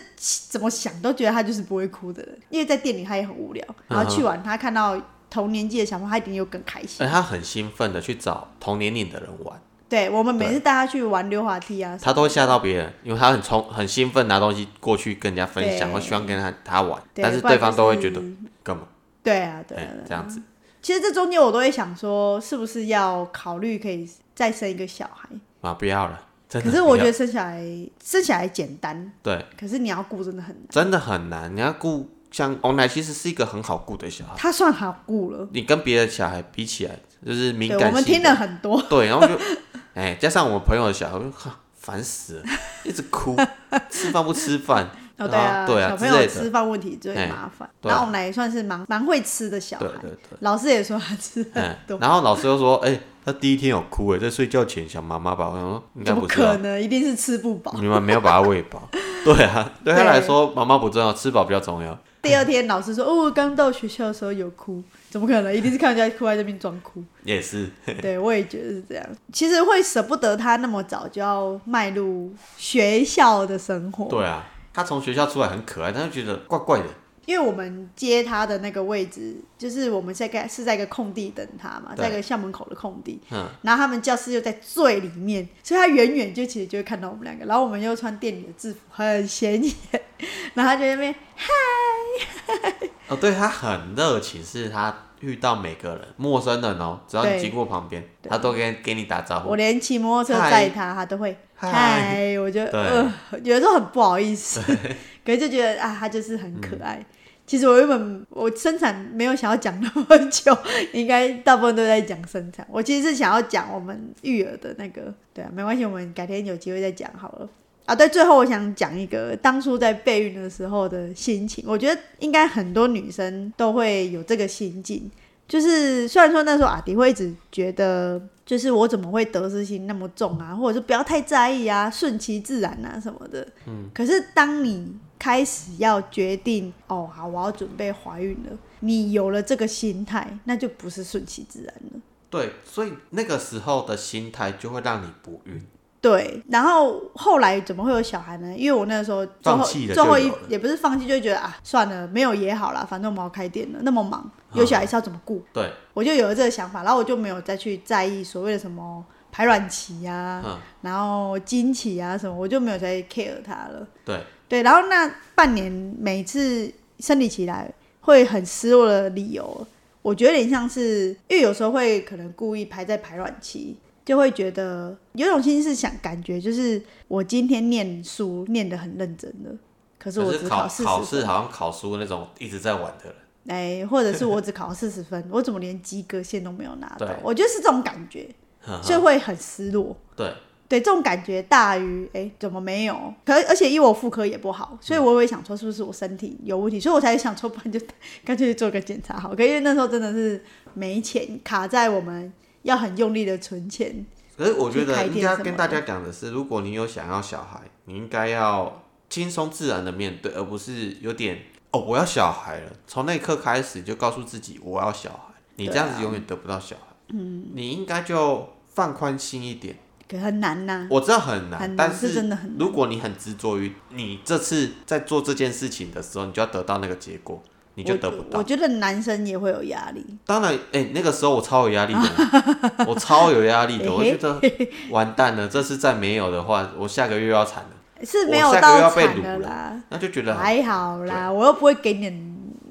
B: 怎么想都觉得他就是不会哭的人，因为在店里他也很无聊。然后去玩他看到同年纪的小朋友，他一定又更开心。
C: 而他很兴奋的去找同年龄的人玩，
B: 对我们每次带他去玩溜滑梯啊
C: 他都会吓到别人，因为他很冲很兴奋拿东西过去跟人家分享，
B: 对
C: 或希望跟他他玩，
B: 对
C: 但是对方都会觉得
B: 就是
C: 干嘛？
B: 对啊，对啊
C: 哎、
B: 对啊
C: 这样子，
B: 其实这中间我都会想说，是不是要考虑可以再生一个小孩？
C: 啊，不要了，真的
B: 可。是我觉得生小孩生小孩简单，
C: 对，
B: 可是你要顾真的很难。
C: 真的很难。你要顾像红奶，其实是一个很好顾的小孩，
B: 他算好顾了，
C: 你跟别的小孩比起来，就是敏感性
B: 我们听了很多，
C: 对，然后就，哎，加上我朋友的小孩，我就哈烦死了，一直哭，吃饭不吃饭，
B: 哦，对啊，
C: 对啊
B: 小朋友
C: 的
B: 吃饭问题最
C: 哎
B: 麻烦。
C: 对啊
B: 然后我们也算是蛮蛮会吃的小孩
C: 对，对对，
B: 老师也说他吃很
C: 嗯
B: 多，，
C: 然后老师又说，哎，他第一天有哭，诶，在睡觉前想妈妈吧，我想说应该不是啊，
B: 可能？一定是吃不饱。
C: 你们没有把他喂饱，对啊，对他来说妈妈不重要，吃饱比较重要，
B: 第二天老师说，哦，刚到学校的时候有哭，怎么可能？一定是看人家哭在这边装哭。
C: 也是，
B: 对，我也觉得是这样。其实会舍不得他那么早就要迈入学校的生活。
C: 对啊，他从学校出来很可爱，但是觉得怪怪的，
B: 因为我们接他的那个位置，就是我们在在是在一个空地等他嘛，在一个校门口的空地。
C: 嗯，
B: 然后他们教室又在最里面，所以他远远就其实就会看到我们两个。然后我们又穿店里的制服，很显眼。然后他就在那边嗨，
C: 哦，对他很热情，是他遇到每个人陌生人哦，只要你
B: 对
C: 经过旁边，他都跟给你打招呼
B: 我。连骑摩托车
C: 嗨
B: 载他，他都会
C: 嗨
B: 嗨。我觉得
C: 对
B: 呃，有的时候很不好意思，可是就觉得啊，他就是很可爱。
C: 嗯
B: 其实我原本我生产没有想要讲那么久，应该大部分都在讲生产。我其实是想要讲我们育儿的那个，对啊，没关系，我们改天有机会再讲好了。啊，对，最后我想讲一个当初在备孕的时候的心情，我觉得应该很多女生都会有这个心境，就是虽然说那时候阿迪会一直觉得，就是我怎么会得失心那么重啊，或者是不要太在意啊，顺其自然啊什么的。嗯。可是当你开始要决定，哦，好，我要准备怀孕了，你有了这个心态，那就不是顺其自然了。
C: 对，所以那个时候的心态就会让你不孕。
B: 对，然后后来怎么会有小孩呢？因为我那个时候最后最后一也不是放弃，就会觉得啊，算了，没有也好啦，反正我们要开店了，那么忙，有小孩是要怎么顾？
C: 对，
B: 我就有了这个想法，然后我就没有再去在意所谓的什么排卵期啊，
C: 嗯，
B: 然后经期啊什么，我就没有再 care 它了。
C: 对，
B: 对，然后那半年每次生理期来会很失落的理由，我觉得有点像是，因为有时候会可能故意排在排卵期，就会觉得有种心是想感觉就是我今天念书念得很认真的，可是我
C: 只考
B: 只四十分，
C: 考试好像考书那种一直在玩的人，
B: 哎，或者是我只考四十分，我怎么连及格线都没有拿到
C: 对？
B: 我觉得是这种感觉，
C: 呵呵
B: 所以会很失落。
C: 对，
B: 对，这种感觉大于哎、诶怎么没有？可而且因为我妇科也不好，所以我也想说是不是我身体有问题，所以我才想说，不然就 干脆做个检查好。可因为那时候真的是没钱，卡在我们要很用力的存钱，
C: 可是我觉得应该跟大家讲的是，如果你有想要小孩，你应该要轻松自然的面对，而不是有点哦我要小孩了，从那一刻开始就告诉自己我要小孩，你这样子永远得不到小孩。嗯，你应该就放宽心一点。
B: 可很难呐、
C: 我知道很难，但
B: 是真的很难
C: 如果你很执着于你这次在做这件事情的时候，你就要得到那个结果，你就得不到。
B: 我觉得男生也会有压力，
C: 当然，哎、那个时候我超有压力的，我超有压力的，我觉得完蛋了，这次再没有的话，我下个月又要惨了，
B: 是没有
C: 下个月
B: 到
C: 要被
B: 惨
C: 了
B: 的啦，
C: 那就觉得
B: 还好啦，我又不会给你，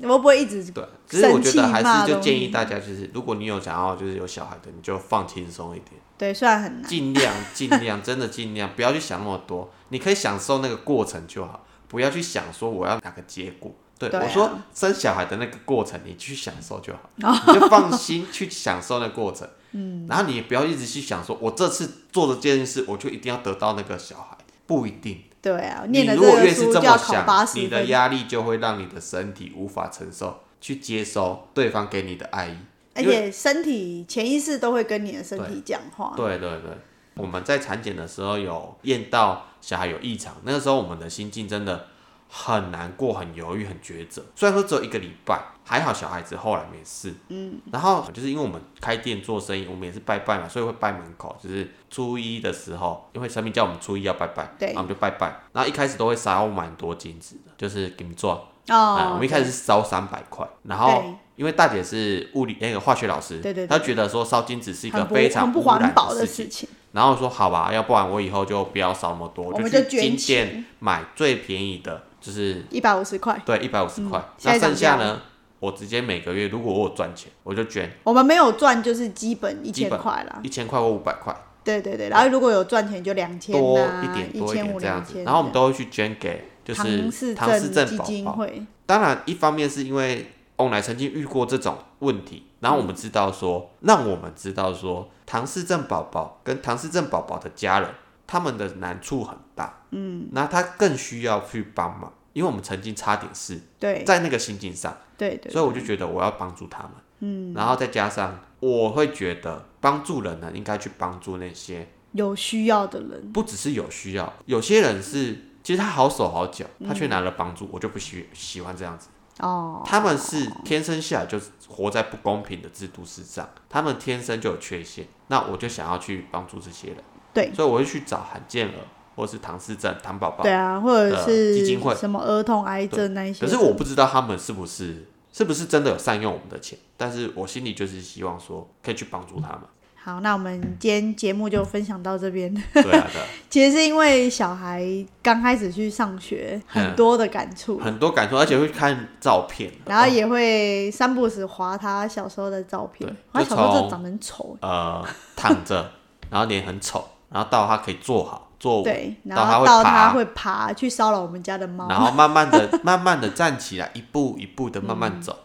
B: 我又不会一直
C: 对。只是我觉得还是就建议大家，就是如果你有想要就是有小孩的，你就放轻松一点。
B: 对，虽然很难，
C: 尽量 尽量，真的尽量不要去想那么多，你可以享受那个过程就好，不要去想说我要哪个结果。对
B: 对啊
C: 我说生小孩的那个过程，你去享受就好，你就放心去享受那个过程。嗯，然后你也不要一直去想说，我这次做的这件事，我就一定要得到那个小孩，不一定。
B: 对啊，
C: 你
B: 念了
C: 如果越是这么
B: 考八
C: 想，你的压力就会让你的身体无法承受，去接收对方给你的爱意。
B: 而且身体潜意识都会跟你的身体讲话。
C: 对对对，我们在产检的时候有验到小孩有异常，那个时候我们的心境真的很难过、很犹豫、很抉择。虽然说只有一个礼拜，还好小孩子后来没事。嗯，然后就是因为我们开店做生意，我们也是拜拜嘛，所以会拜门口，就是初一的时候，因为神明叫我们初一要拜拜，
B: 对
C: 然后我们就拜拜。然后一开始都会烧蛮多金子的，就是给你做。啊，我
B: 哦
C: 们一开始是烧三百块，然后
B: 对
C: 因为大姐是物理那个化学老师，
B: 对对对。
C: 她觉得说烧金子是一个非常
B: 很不环保
C: 的事情，然后说好吧，要不然我以后就不要烧那么多，
B: 我们
C: 就
B: 捐
C: 金店
B: 钱
C: 买最便宜的，就是
B: 一百五十块。
C: 对一百五十块，那剩下呢，我直接每个月如果我有赚钱，我就捐。
B: 我们没有赚，就是基本一千块啦。
C: 一千块或五百块，
B: 对对对，然后如果有赚钱就两千
C: 多
B: 啊，
C: 一点多一
B: 千五
C: 点这样子。然后我们都会去捐给就是
B: 唐氏
C: 症
B: 基。金会，
C: 当然，一方面是因为翁来曾经遇过这种问题，然后我们知道说，让我们知道说，唐氏症宝宝跟唐氏症宝宝的家人，他们的难处很大，嗯，那他更需要去帮忙，因为我们曾经差点是
B: 对。
C: 在那个心境上，
B: 对对，
C: 所以我就觉得我要帮助他们，嗯，然后再加上我会觉得帮助人呢，应该去帮助那些
B: 有需要的人，
C: 不只是有需要，有些人是其实他好手好脚，
B: 嗯
C: 他却拿了帮助，我就不喜喜欢这样子。
B: 哦，
C: 他们是天生下来就活在不公平的制度之上，他们天生就有缺陷，那我就想要去帮助这些人，
B: 对
C: 所以我会去找罕见儿或是唐氏症、唐宝宝
B: 对。啊，或者是
C: 基金会
B: 什么儿童癌症那一些。
C: 可是我不知道他们是不是是不是真的有善用我们的钱，但是我心里就是希望说可以去帮助他们。
B: 好，那我们今天节目就分享到这边。
C: 对啊，对啊，
B: 其实是因为小孩刚开始去上学，很
C: 嗯
B: 多的感触，
C: 很多感触，而且会看照片，
B: 然后也会三不时划他小时候的照片。
C: 对。
B: 他小时候长得很丑，
C: 呃躺着，然后脸很丑，然后到他可以坐好坐稳，
B: 对，然后到他
C: 爬
B: 会爬去骚扰我们家的猫，
C: 然后慢慢的、慢慢的站起来，一步一步的慢慢走，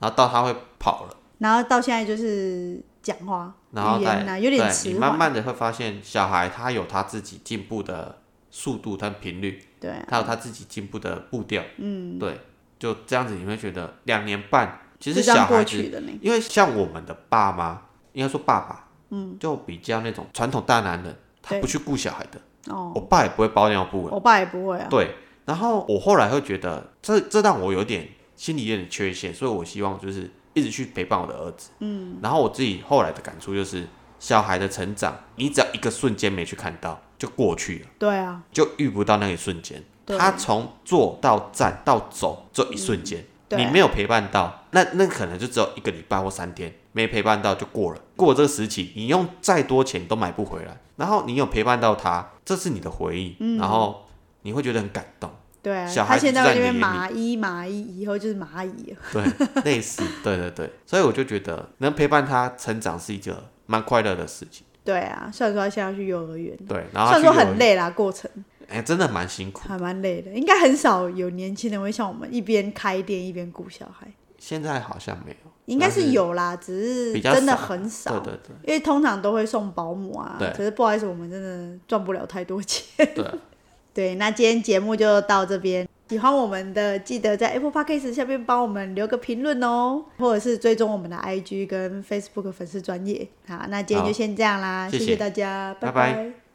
C: 然后到他会跑了，
B: 然后到现在就是讲话，
C: 然后再
B: 语言啊有点
C: 慢慢的会发现小孩他有他自己进步的速度跟频率，
B: 对啊，
C: 他有他自己进步的步调，嗯，对，就这样子你会觉得两年半，其实小孩子。因为像我们的爸妈，应该说爸爸，嗯，就比较那种传统大男人，他不去顾小孩的，
B: 哦，
C: 我爸也不会包尿布了。
B: 我爸也不会啊，
C: 对，然后我后来会觉得，这这让我有点心里有点缺陷，所以我希望就是一直去陪伴我的儿子。嗯，然后我自己后来的感触就是，小孩的成长，你只要一个瞬间没去看到，就过去了，
B: 对啊，
C: 就遇不到那一瞬间。他从坐到站到走，这一瞬间，你没有陪伴到，那那可能就只有一个礼拜或三天，没陪伴到就过了。过了这个时期，你用再多钱都买不回来。然后你有陪伴到他，这是你的回忆，然后你会觉得很感动。
B: 对啊，
C: 小孩子
B: 他现在
C: 在你的
B: 在那边蚂蚁蚂蚁，以后就是蚂蚁了。
C: 对，类似，对对对，所以我就觉得能陪伴他成长是一个蛮快乐的事情。
B: 对啊，虽然说他现在要去幼儿园，
C: 对，然后
B: 虽然说很累啦，过程
C: 哎、真的蛮辛苦。
B: 还蛮累的，应该很少有年轻人会像我们一边开店一边顾小孩，
C: 现在好像没有，
B: 应该
C: 是
B: 是有啦，只是真的
C: 少
B: 很少。
C: 对对对
B: 因为通常都会送保姆啊，
C: 对
B: 可是不好意思，我们真的赚不了太多钱。
C: 对，
B: 对，那今天节目就到这边。喜欢我们的，记得在 Apple Podcast 下面帮我们留个评论哦，或者是追踪我们的 IG 跟 Facebook 粉丝专业。好，那今天就先这样啦，
C: 谢谢
B: 谢大家，
C: 拜
B: 拜
C: 拜